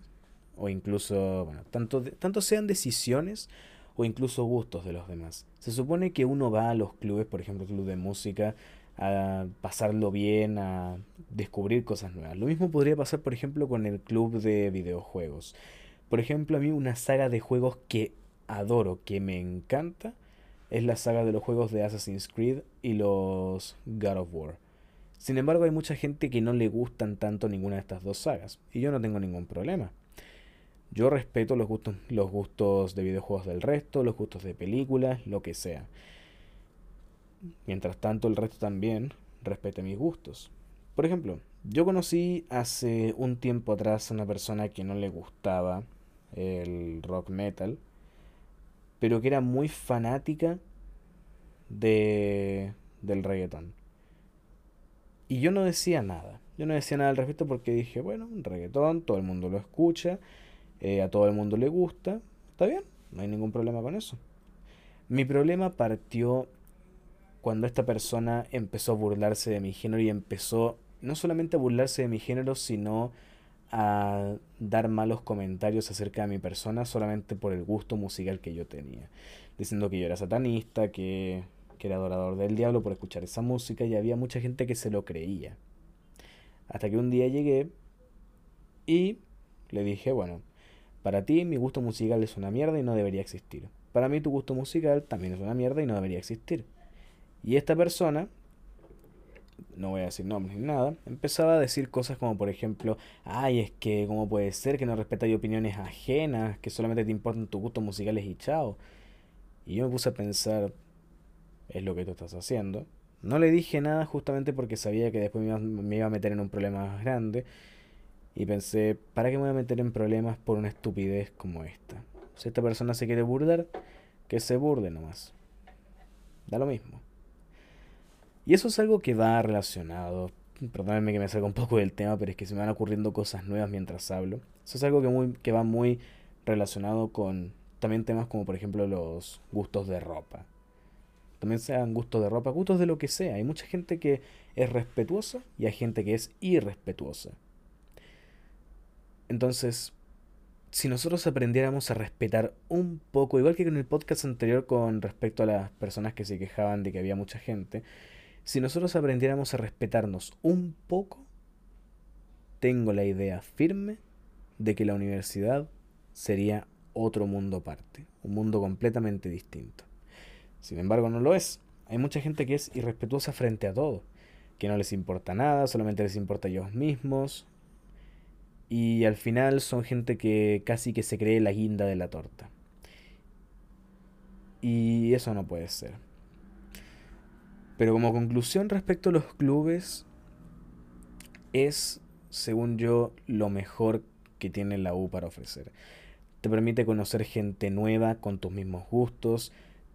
o incluso, bueno, tanto, tanto sean decisiones o incluso gustos de los demás. Se supone que uno va a los clubes, por ejemplo, club de música, a pasarlo bien, a descubrir cosas nuevas. Lo mismo podría pasar, por ejemplo, con el club de videojuegos. Por ejemplo, a mí una saga de juegos que adoro, que me encanta, es la saga de los juegos de Assassin's Creed y los God of War. Sin embargo, hay mucha gente que no le gustan tanto ninguna de estas dos sagas, y yo no tengo ningún problema. Yo respeto los gustos, los gustos de videojuegos del resto, los gustos de películas, lo que sea. Mientras tanto, el resto también respete mis gustos. Por ejemplo, yo conocí hace un tiempo atrás a una persona que no le gustaba el rock metal, pero que era muy fanática de, del reggaeton. Y yo no decía nada. Yo no decía nada al respecto porque dije, bueno, reggaetón, todo el mundo lo escucha, eh, a todo el mundo le gusta, está bien, no hay ningún problema con eso. Mi problema partió cuando esta persona empezó a burlarse de mi género y empezó no solamente a burlarse de mi género, sino a dar malos comentarios acerca de mi persona solamente por el gusto musical que yo tenía. Diciendo que yo era satanista, que que era adorador del diablo por escuchar esa música y había mucha gente que se lo creía. Hasta que un día llegué y le dije, bueno, para ti mi gusto musical es una mierda y no debería existir. Para mí tu gusto musical también es una mierda y no debería existir. Y esta persona, no voy a decir nombres ni nada, empezaba a decir cosas como por ejemplo, ay, es que cómo puede ser que no respetas opiniones ajenas, que solamente te importan tus gustos musicales y chao. Y yo me puse a pensar, es lo que tú estás haciendo. No le dije nada justamente porque sabía que después me iba, a meter en un problema más grande. Y pensé, ¿para qué me voy a meter en problemas por una estupidez como esta? Si esta persona se quiere burdar, que se burde nomás. Da lo mismo. Y eso es algo que va relacionado. Perdónenme que me salga un poco del tema, pero es que se me van ocurriendo cosas nuevas mientras hablo. Eso es algo que, muy, que va muy relacionado con también temas como por ejemplo los gustos de ropa también sean gustos de ropa, gustos de lo que sea. Hay mucha gente que es respetuosa y hay gente que es irrespetuosa. Entonces, si nosotros aprendiéramos a respetar un poco, igual que con el podcast anterior con respecto a las personas que se quejaban de que había mucha gente, si nosotros aprendiéramos a respetarnos un poco, tengo la idea firme de que la universidad sería otro mundo aparte, un mundo completamente distinto. Sin embargo, no lo es. Hay mucha gente que es irrespetuosa frente a todo, que no les importa nada, solamente les importa a ellos mismos, y al final son gente que casi que se cree la guinda de la torta. Y eso no puede ser. Pero como conclusión respecto a los clubes, es, según yo, lo mejor que tiene la U para ofrecer. Te permite conocer gente nueva con tus mismos gustos,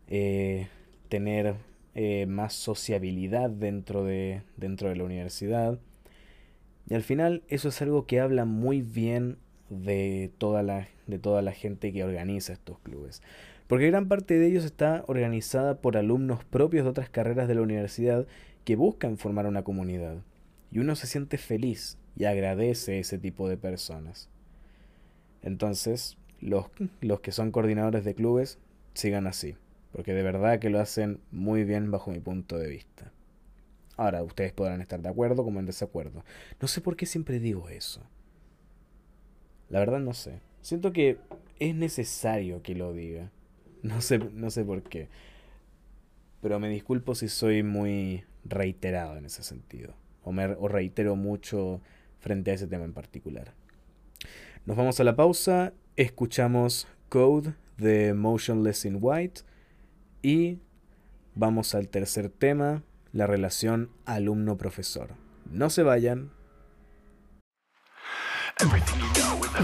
eh, tener eh, más sociabilidad dentro de, dentro de la universidad y al final eso es algo que habla muy bien de toda la, de toda la gente que organiza estos clubes. Porque gran parte de ellos está organizada por alumnos propios de otras carreras de la universidad que buscan formar una comunidad. Y uno se siente feliz y agradece ese tipo de personas. Entonces, los, los que son coordinadores de clubes, sigan así. Porque de verdad que lo hacen muy bien bajo mi punto de vista. Ahora, ustedes podrán estar de acuerdo como en desacuerdo. No sé por qué siempre digo eso. La verdad no sé. Siento que es necesario que lo diga. No sé, no sé por qué. Pero me disculpo si soy muy reiterado en ese sentido. O, me, o reitero mucho frente a ese tema en particular. Nos vamos a la pausa. Escuchamos Code de Motionless in White. Y vamos al tercer tema la relación alumno-profesor. No se vayan.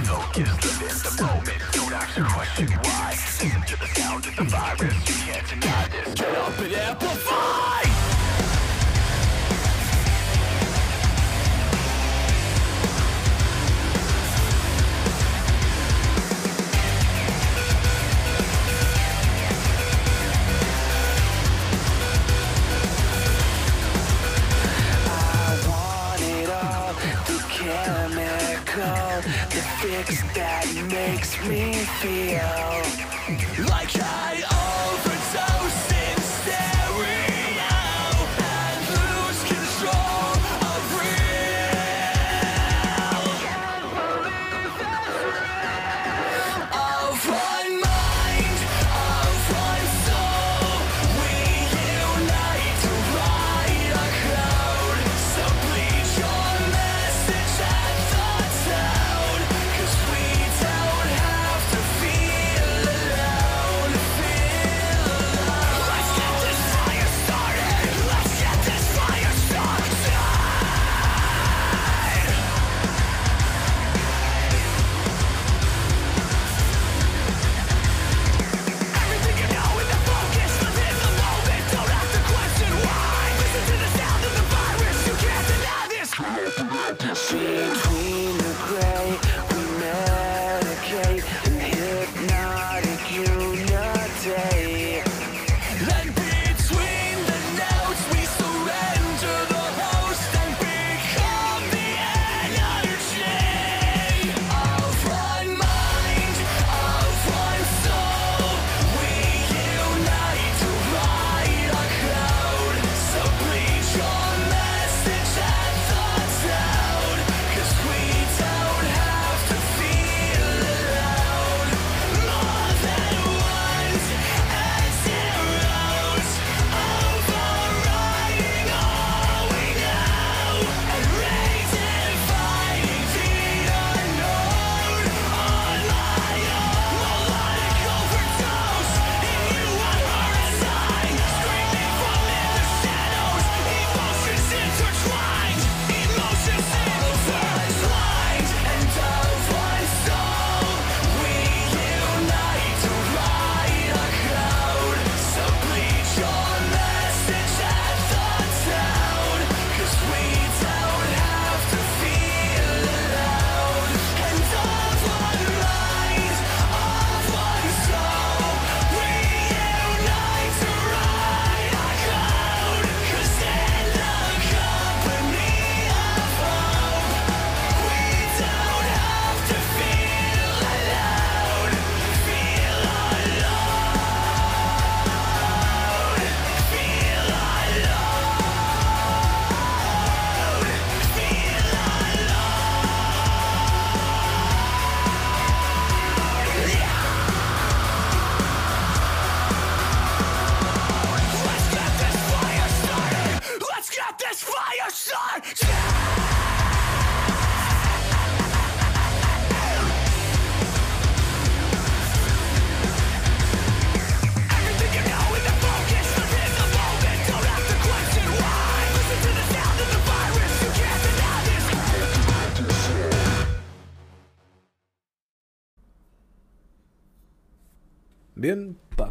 The focus, live in the moment. Don't ask your question why. Listen to the sound of the virus. You can't deny this. Get up and amplify! That makes me feel like I Bien,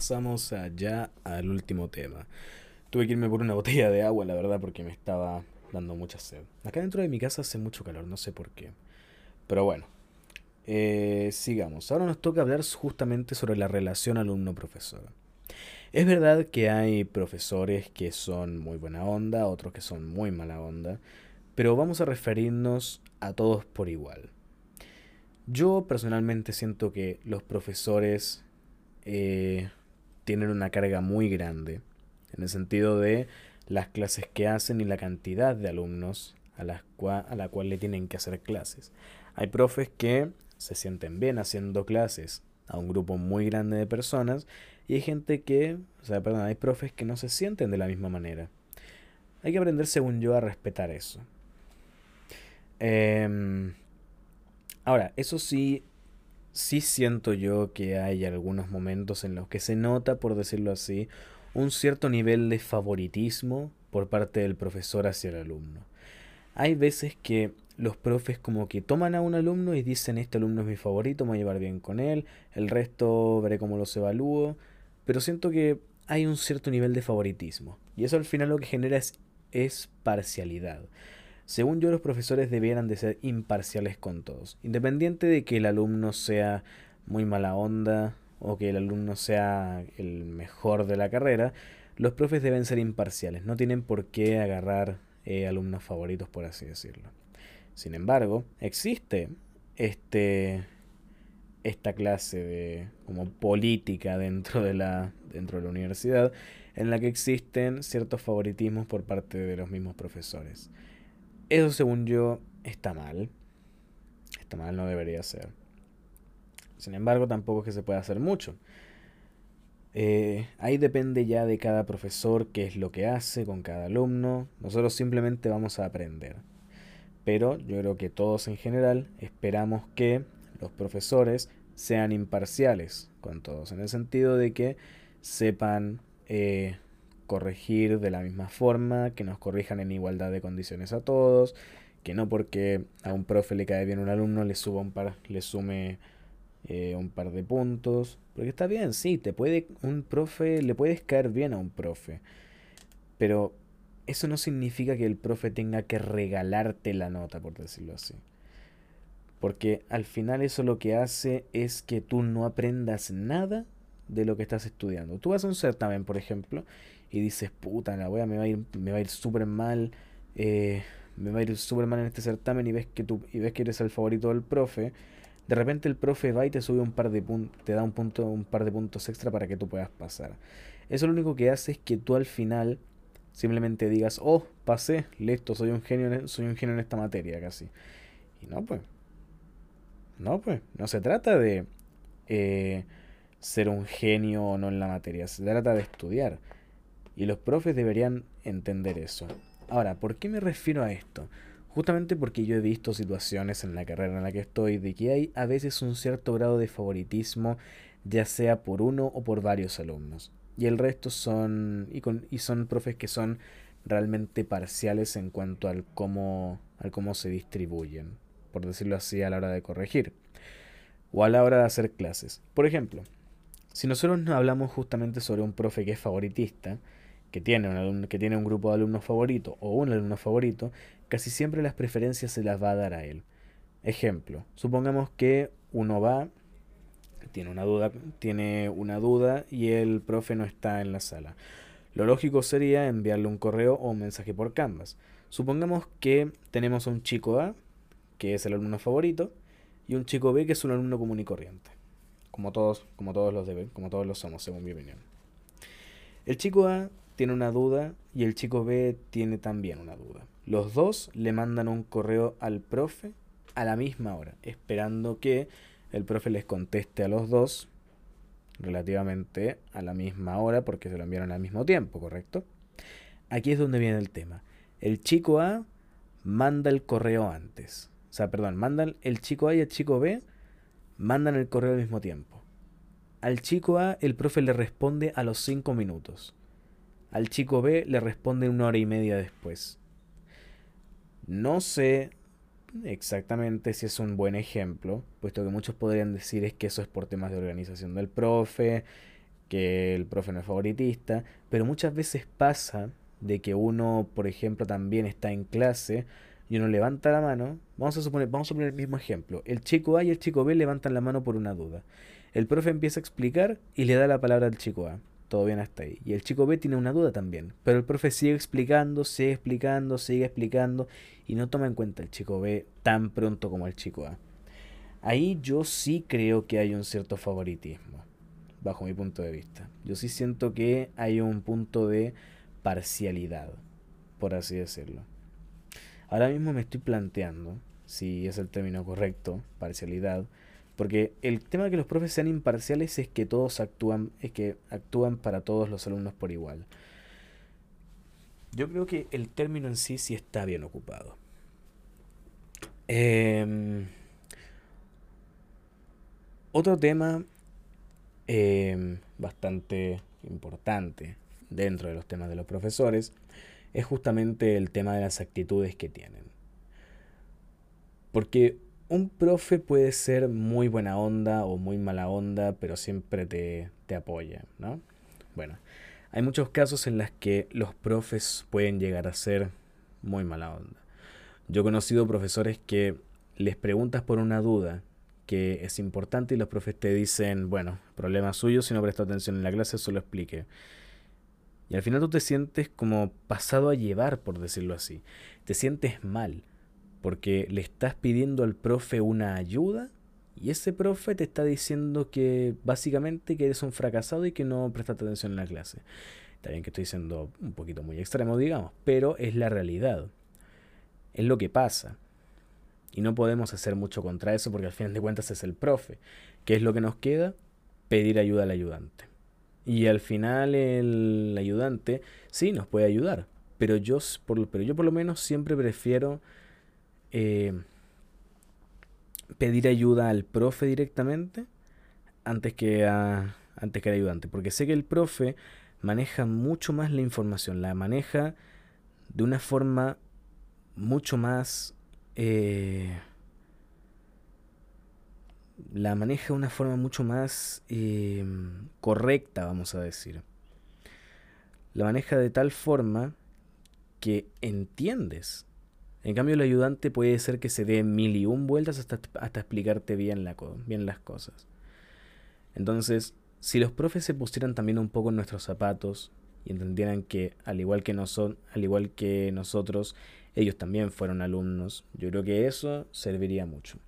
pasamos allá al último tema. Tuve que irme por una botella de agua, la verdad, porque me estaba dando mucha sed. Acá dentro de mi casa hace mucho calor, no sé por qué. Pero bueno, eh, sigamos. Ahora nos toca hablar justamente sobre la relación alumno-profesor. Es verdad que hay profesores que son muy buena onda, otros que son muy mala onda, pero vamos a referirnos a todos por igual. Yo personalmente siento que los profesores eh, tienen una carga muy grande, en el sentido de las clases que hacen y la cantidad de alumnos a, las a la cual le tienen que hacer clases. Hay profes que se sienten bien haciendo clases a un grupo muy grande de personas y hay gente que, o sea, perdón, hay profes que no se sienten de la misma manera. Hay que aprender, según yo, a respetar eso. Em, ahora, eso sí, sí siento yo que hay algunos momentos en los que se nota, por decirlo así, un cierto nivel de favoritismo por parte del profesor hacia el alumno. Hay veces que los profes como que toman a un alumno y dicen este alumno es mi favorito, me voy a llevar bien con él, el resto veré cómo los evalúo, pero siento que hay un cierto nivel de favoritismo y eso al final lo que genera es, es parcialidad. Según yo, los profesores debieran de ser imparciales con todos, independiente de que el alumno sea muy mala onda o que el alumno sea el mejor de la carrera, los profes deben ser imparciales, no tienen por qué agarrar eh, alumnos favoritos, por así decirlo. Sin embargo, existe este, esta clase de como política dentro de, la, dentro de la universidad en la que existen ciertos favoritismos por parte de los mismos profesores. Eso según yo está mal. Está mal, no debería ser. Sin embargo, tampoco es que se pueda hacer mucho. Eh, ahí depende ya de cada profesor qué es lo que hace con cada alumno. Nosotros simplemente vamos a aprender. Pero yo creo que todos en general esperamos que los profesores sean imparciales con todos, en el sentido de que sepan eh, corregir de la misma forma, que nos corrijan en igualdad de condiciones a todos, que no porque a un profe le cae bien un alumno le suba un par, le sume eh, un par de puntos, porque está bien, sí, te puede un profe le puedes caer bien a un profe, pero eso no significa que el profe tenga que regalarte la nota, por decirlo así. Porque al final eso lo que hace es que tú no aprendas nada de lo que estás estudiando. Tú vas a un certamen, por ejemplo, y dices, puta, la wea me va a ir, me va a ir súper mal, eh, me va a ir súper mal en este certamen y ves que tú, y ves que eres el favorito del profe, de repente el profe va y te sube un par de puntos, te da un punto, un par de puntos extra para que tú puedas pasar. Eso lo único que hace es que tú al final simplemente digas, oh, pasé, listo, soy un genio, en, soy un genio en esta materia casi. Y no, pues. No, pues. No se trata de eh, ser un genio o no en la materia. Se trata de estudiar. Y los profes deberían entender eso. Ahora, ¿por qué me refiero a esto? Justamente porque yo he visto situaciones en la carrera en la que estoy de que hay a veces un cierto grado de favoritismo, ya sea por uno o por varios alumnos. Y el resto son, y, con, y son profes que son realmente parciales en cuanto al cómo, al cómo se distribuyen, por decirlo así, a la hora de corregir o a la hora de hacer clases. Por ejemplo, si nosotros hablamos justamente sobre un profe que es favoritista, que tiene, un que tiene un grupo de alumnos favorito o un alumno favorito, casi siempre las preferencias se las va a dar a él. Ejemplo, supongamos que uno va, tiene una duda, tiene una duda y el profe no está en la sala. Lo lógico sería enviarle un correo o un mensaje por Canvas. Supongamos que tenemos a un chico A, que es el alumno favorito, y un chico B, que es un alumno común y corriente. Como todos, como todos los deben, como todos los somos, según mi opinión. El chico A tiene una duda y el chico B tiene también una duda. Los dos le mandan un correo al profe a la misma hora, esperando que el profe les conteste a los dos relativamente a la misma hora porque se lo enviaron al mismo tiempo, ¿correcto? Aquí es donde viene el tema. El chico A manda el correo antes. O sea, perdón, mandan el chico A y el chico B, mandan el correo al mismo tiempo. Al chico A el profe le responde a los 5 minutos. Al chico B le responde una hora y media después. No sé exactamente si es un buen ejemplo, puesto que muchos podrían decir es que eso es por temas de organización del profe, que el profe no es favoritista, pero muchas veces pasa de que uno, por ejemplo, también está en clase y uno levanta la mano, vamos a suponer, vamos a poner el mismo ejemplo, el chico A y el chico B levantan la mano por una duda. El profe empieza a explicar y le da la palabra al chico A. Todo bien hasta ahí. Y el chico B tiene una duda también. Pero el profe sigue explicando, sigue explicando, sigue explicando y no toma en cuenta el chico B tan pronto como el chico A. Ahí yo sí creo que hay un cierto favoritismo, bajo mi punto de vista. Yo sí siento que hay un punto de parcialidad, por así decirlo. Ahora mismo me estoy planteando, si es el término correcto, parcialidad, porque el tema de que los profes sean imparciales es que todos actúan, es que actúan para todos los alumnos por igual. Yo creo que el término en sí sí está bien ocupado. Em, otro tema em, bastante importante dentro de los temas de los profesores es justamente el tema de las actitudes que tienen. Porque un profe puede ser muy buena onda o muy mala onda, pero siempre te, te apoya, ¿no? Bueno, hay muchos casos en los que los profes pueden llegar a ser muy mala onda. Yo he conocido profesores que les preguntas por una duda que es importante y los profes te dicen, bueno, problema suyo, si no presta atención en la clase, solo explique. Y al final tú te sientes como pasado a llevar, por decirlo así. Te sientes mal, porque le estás pidiendo al profe una ayuda y ese profe te está diciendo que básicamente que eres un fracasado y que no prestas atención en la clase. Está bien que estoy siendo un poquito muy extremo, digamos, pero es la realidad. Es lo que pasa. Y no podemos hacer mucho contra eso porque al final de cuentas es el profe. ¿Qué es lo que nos queda? Pedir ayuda al ayudante. Y al final el ayudante sí nos puede ayudar, pero yo por, pero yo por lo menos siempre prefiero eh, pedir ayuda al profe directamente antes que, a, antes que al ayudante, porque sé que el profe maneja mucho más la información, la maneja de una forma mucho más... Eh, la maneja de una forma mucho más eh, correcta, vamos a decir. La maneja de tal forma que entiendes. En cambio, el ayudante puede ser que se dé mil y un vueltas hasta, hasta explicarte bien, la, bien las cosas. Entonces, si los profes se pusieran también un poco en nuestros zapatos y entendieran que, al igual que, al igual que nosotros, ellos también fueron alumnos, yo creo que eso serviría mucho.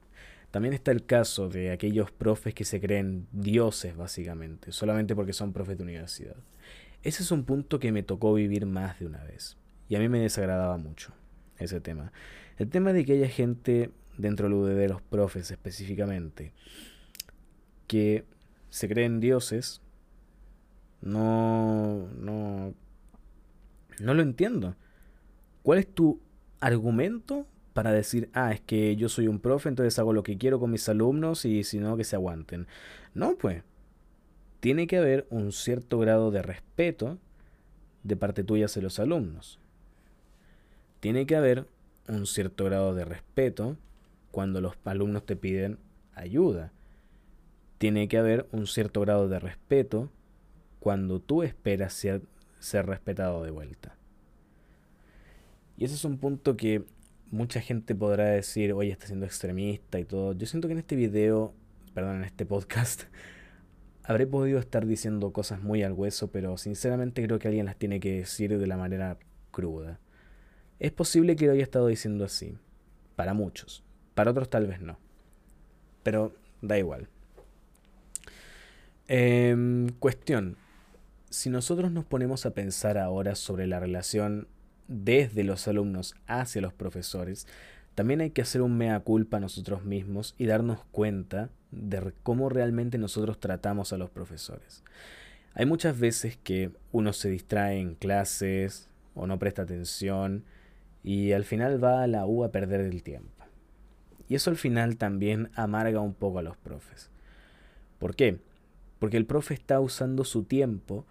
También está el caso de aquellos profes que se creen dioses, básicamente, solamente porque son profes de universidad. Ese es un punto que me tocó vivir más de una vez. Y a mí me desagradaba mucho ese tema. El tema de que haya gente dentro de los profes específicamente que se creen dioses, no, no, no lo entiendo. ¿Cuál es tu argumento para decir, ah, es que yo soy un profe, entonces hago lo que quiero con mis alumnos y si no, que se aguanten. No, pues. Tiene que haber un cierto grado de respeto de parte tuya hacia los alumnos. Tiene que haber un cierto grado de respeto cuando los alumnos te piden ayuda. Tiene que haber un cierto grado de respeto cuando tú esperas ser, ser respetado de vuelta. Y ese es un punto que mucha gente podrá decir, oye, está siendo extremista y todo. Yo siento que en este video, perdón, en este podcast, habré podido estar diciendo cosas muy al hueso, pero sinceramente creo que alguien las tiene que decir de la manera cruda. Es posible que lo haya estado diciendo así, para muchos, para otros tal vez no. Pero da igual. Em, cuestión. Si nosotros nos ponemos a pensar ahora sobre la relación desde los alumnos hacia los profesores, también hay que hacer un mea culpa a nosotros mismos y darnos cuenta de cómo realmente nosotros tratamos a los profesores. Hay muchas veces que uno se distrae en clases o no presta atención Y al final va a la U a perder el tiempo. Y eso al final también amarga un poco a los profes. ¿Por qué? Porque el profe está usando su tiempo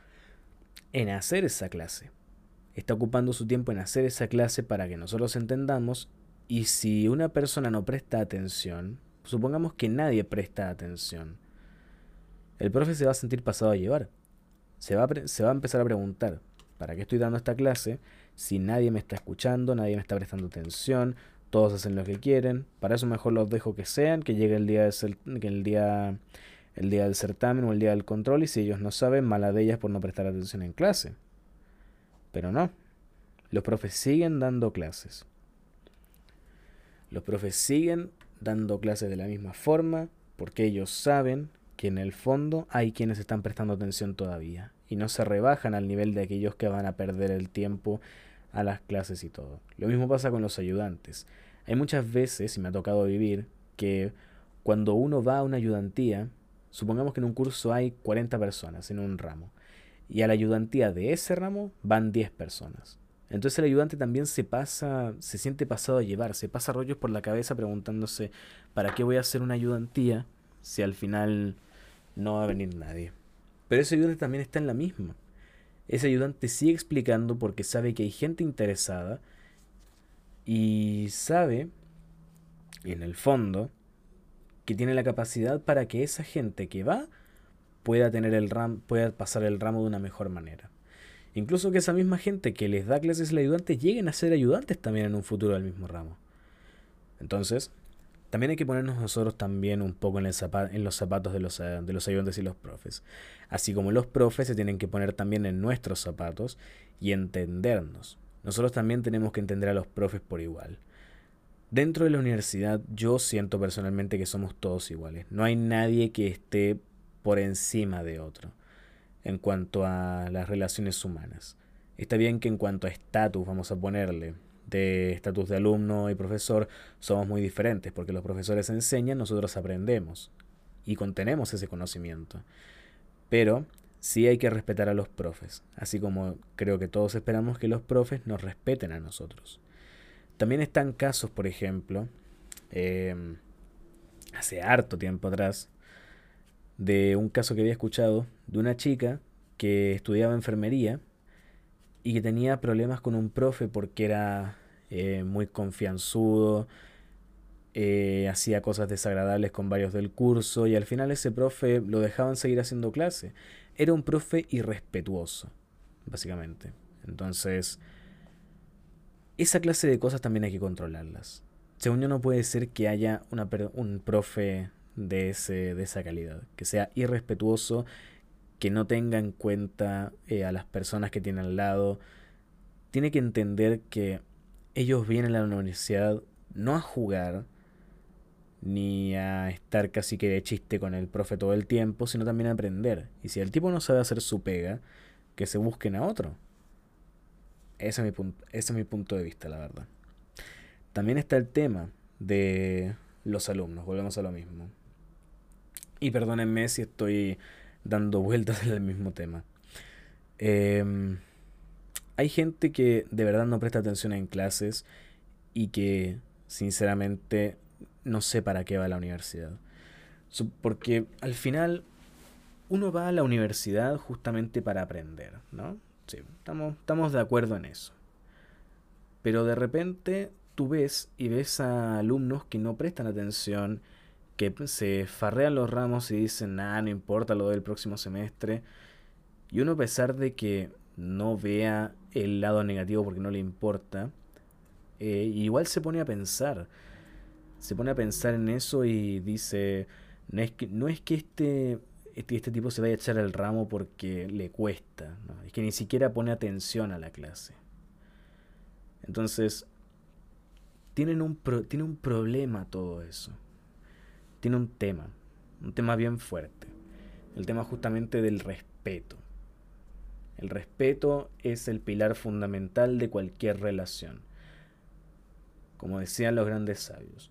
en hacer esa clase. Está ocupando su tiempo en hacer esa clase para que nosotros entendamos y si una persona no presta atención, supongamos que nadie presta atención, el profe se va a sentir pasado a llevar. Se va a, se va a empezar a preguntar, ¿para qué estoy dando esta clase? Si nadie me está escuchando, nadie me está prestando atención, todos hacen lo que quieren, para eso mejor los dejo que sean, que llegue el día, el día, el día del certamen o el día del control y si ellos no saben, mala de ellas por no prestar atención en clase. Pero no, los profes siguen dando clases. Los profes siguen dando clases de la misma forma porque ellos saben que en el fondo hay quienes están prestando atención todavía y no se rebajan al nivel de aquellos que van a perder el tiempo a las clases y todo. Lo mismo pasa con los ayudantes. Hay muchas veces, y me ha tocado vivir, que cuando uno va a una ayudantía, supongamos que en un curso hay 40 personas en un ramo, y a la ayudantía de ese ramo van 10 personas. Entonces el ayudante también se pasa, se siente pasado a llevar, se pasa rollos por la cabeza preguntándose, ¿para qué voy a hacer una ayudantía si al final no va a venir nadie. Pero ese ayudante también está en la misma. Ese ayudante sigue explicando porque sabe que hay gente interesada y sabe, en el fondo, que tiene la capacidad para que esa gente que va pueda tener el ram, pueda pasar el ramo de una mejor manera. Incluso que esa misma gente que les da clases al ayudante lleguen a ser ayudantes también en un futuro del mismo ramo. Entonces, también hay que ponernos nosotros también un poco en, en los zapatos de los, eh, de los ayudantes y los profes. Así como los profes se tienen que poner también en nuestros zapatos y entendernos. Nosotros también tenemos que entender a los profes por igual. Dentro de la universidad yo siento personalmente que somos todos iguales. No hay nadie que esté por encima de otro en cuanto a las relaciones humanas. Está bien que en cuanto a estatus, vamos a ponerle, de estatus de alumno y profesor somos muy diferentes, porque los profesores enseñan, nosotros aprendemos y contenemos ese conocimiento. Pero sí hay que respetar a los profes, así como creo que todos esperamos que los profes nos respeten a nosotros. También están casos, por ejemplo, em, hace harto tiempo atrás, de un caso que había escuchado de una chica que estudiaba enfermería y que tenía problemas con un profe porque era eh, muy confianzudo, eh, hacía cosas desagradables con varios del curso y al final ese profe lo dejaban seguir haciendo clase. Era un profe irrespetuoso, básicamente. Entonces, esa clase de cosas también hay que controlarlas. Según yo no puede ser que haya un profe de, ese, de esa calidad, que sea irrespetuoso que no tenga en cuenta eh, a las personas que tiene al lado. Tiene que entender que ellos vienen a la universidad no a jugar, ni a estar casi que de chiste con el profe todo el tiempo, sino también a aprender. Y si el tipo no sabe hacer su pega, que se busquen a otro. Ese es mi, punto, ese es mi punto de vista, la verdad. También está el tema de los alumnos, volvemos a lo mismo. Y perdónenme si estoy dando vueltas en el mismo tema. Em, hay gente que de verdad no presta atención en clases y que sinceramente no sé para qué va a la universidad. Porque al final uno va a la universidad justamente para aprender, ¿no? Sí, estamos, estamos de acuerdo en eso. Pero de repente tú ves y ves a alumnos que no prestan atención que se farrean los ramos y dicen, nada, no importa lo del próximo semestre. Y uno a pesar de que no vea el lado negativo porque no le importa, eh, igual se pone a pensar. Se pone a pensar en eso y dice, no es que, no es que este, este, este tipo se vaya a echar el ramo porque le cuesta, es que ni siquiera pone atención a la clase. Entonces, tienen un tiene un problema todo eso tiene un tema, un tema bien fuerte. El tema justamente del respeto. El respeto es el pilar fundamental de cualquier relación. Como decían los grandes sabios,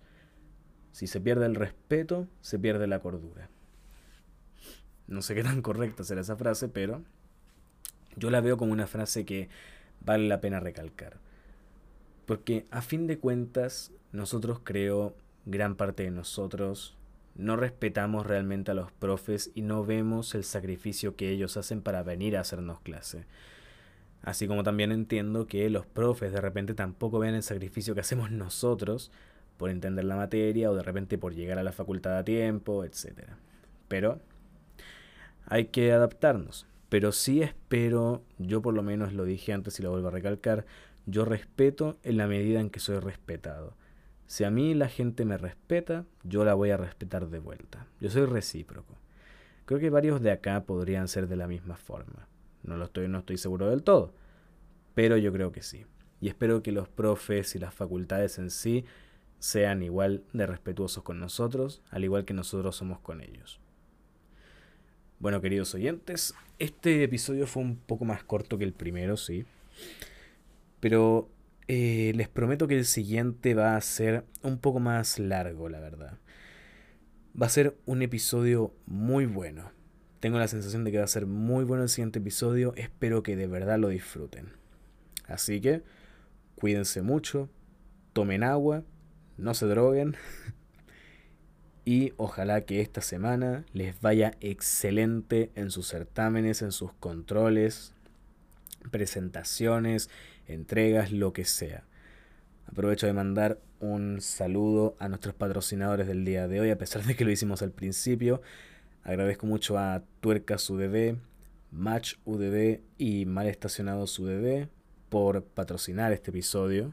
si se pierde el respeto, se pierde la cordura. No sé qué tan correcta será esa frase, pero yo la veo como una frase que vale la pena recalcar. Porque a fin de cuentas, nosotros creo, gran parte de nosotros, no respetamos realmente a los profes y no vemos el sacrificio que ellos hacen para venir a hacernos clase. Así como también entiendo que los profes de repente tampoco ven el sacrificio que hacemos nosotros por entender la materia o de repente por llegar a la facultad a tiempo, etc. Pero hay que adaptarnos. Pero sí espero, yo por lo menos lo dije antes y lo vuelvo a recalcar, yo respeto en la medida en que soy respetado. Si a mí la gente me respeta, yo la voy a respetar de vuelta. Yo soy recíproco. Creo que varios de acá podrían ser de la misma forma. No lo estoy, no estoy seguro del todo, pero yo creo que sí. Y espero que los profes y las facultades en sí sean igual de respetuosos con nosotros, al igual que nosotros somos con ellos. Bueno, queridos oyentes, este episodio fue un poco más corto que el primero, sí. Pero eh, les prometo que el siguiente va a ser un poco más largo, la verdad. Va a ser un episodio muy bueno. Tengo la sensación de que va a ser muy bueno el siguiente episodio. Espero que de verdad lo disfruten. Así que, cuídense mucho, tomen agua, no se droguen. y ojalá que esta semana les vaya excelente en sus certámenes, en sus controles, presentaciones, entregas, lo que sea. Aprovecho de mandar un saludo a nuestros patrocinadores del día de hoy, a pesar de que lo hicimos al principio. Agradezco mucho a Tuercas UDD, Match UDD y Mal Estacionados por patrocinar este episodio.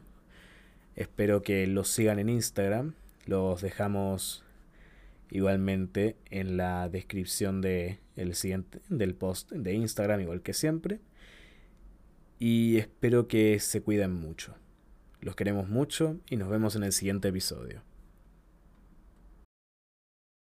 Espero que los sigan en Instagram. Los dejamos igualmente en la descripción de el siguiente, del post de Instagram, igual que siempre. Y espero que se cuiden mucho. Los queremos mucho y nos vemos en el siguiente episodio.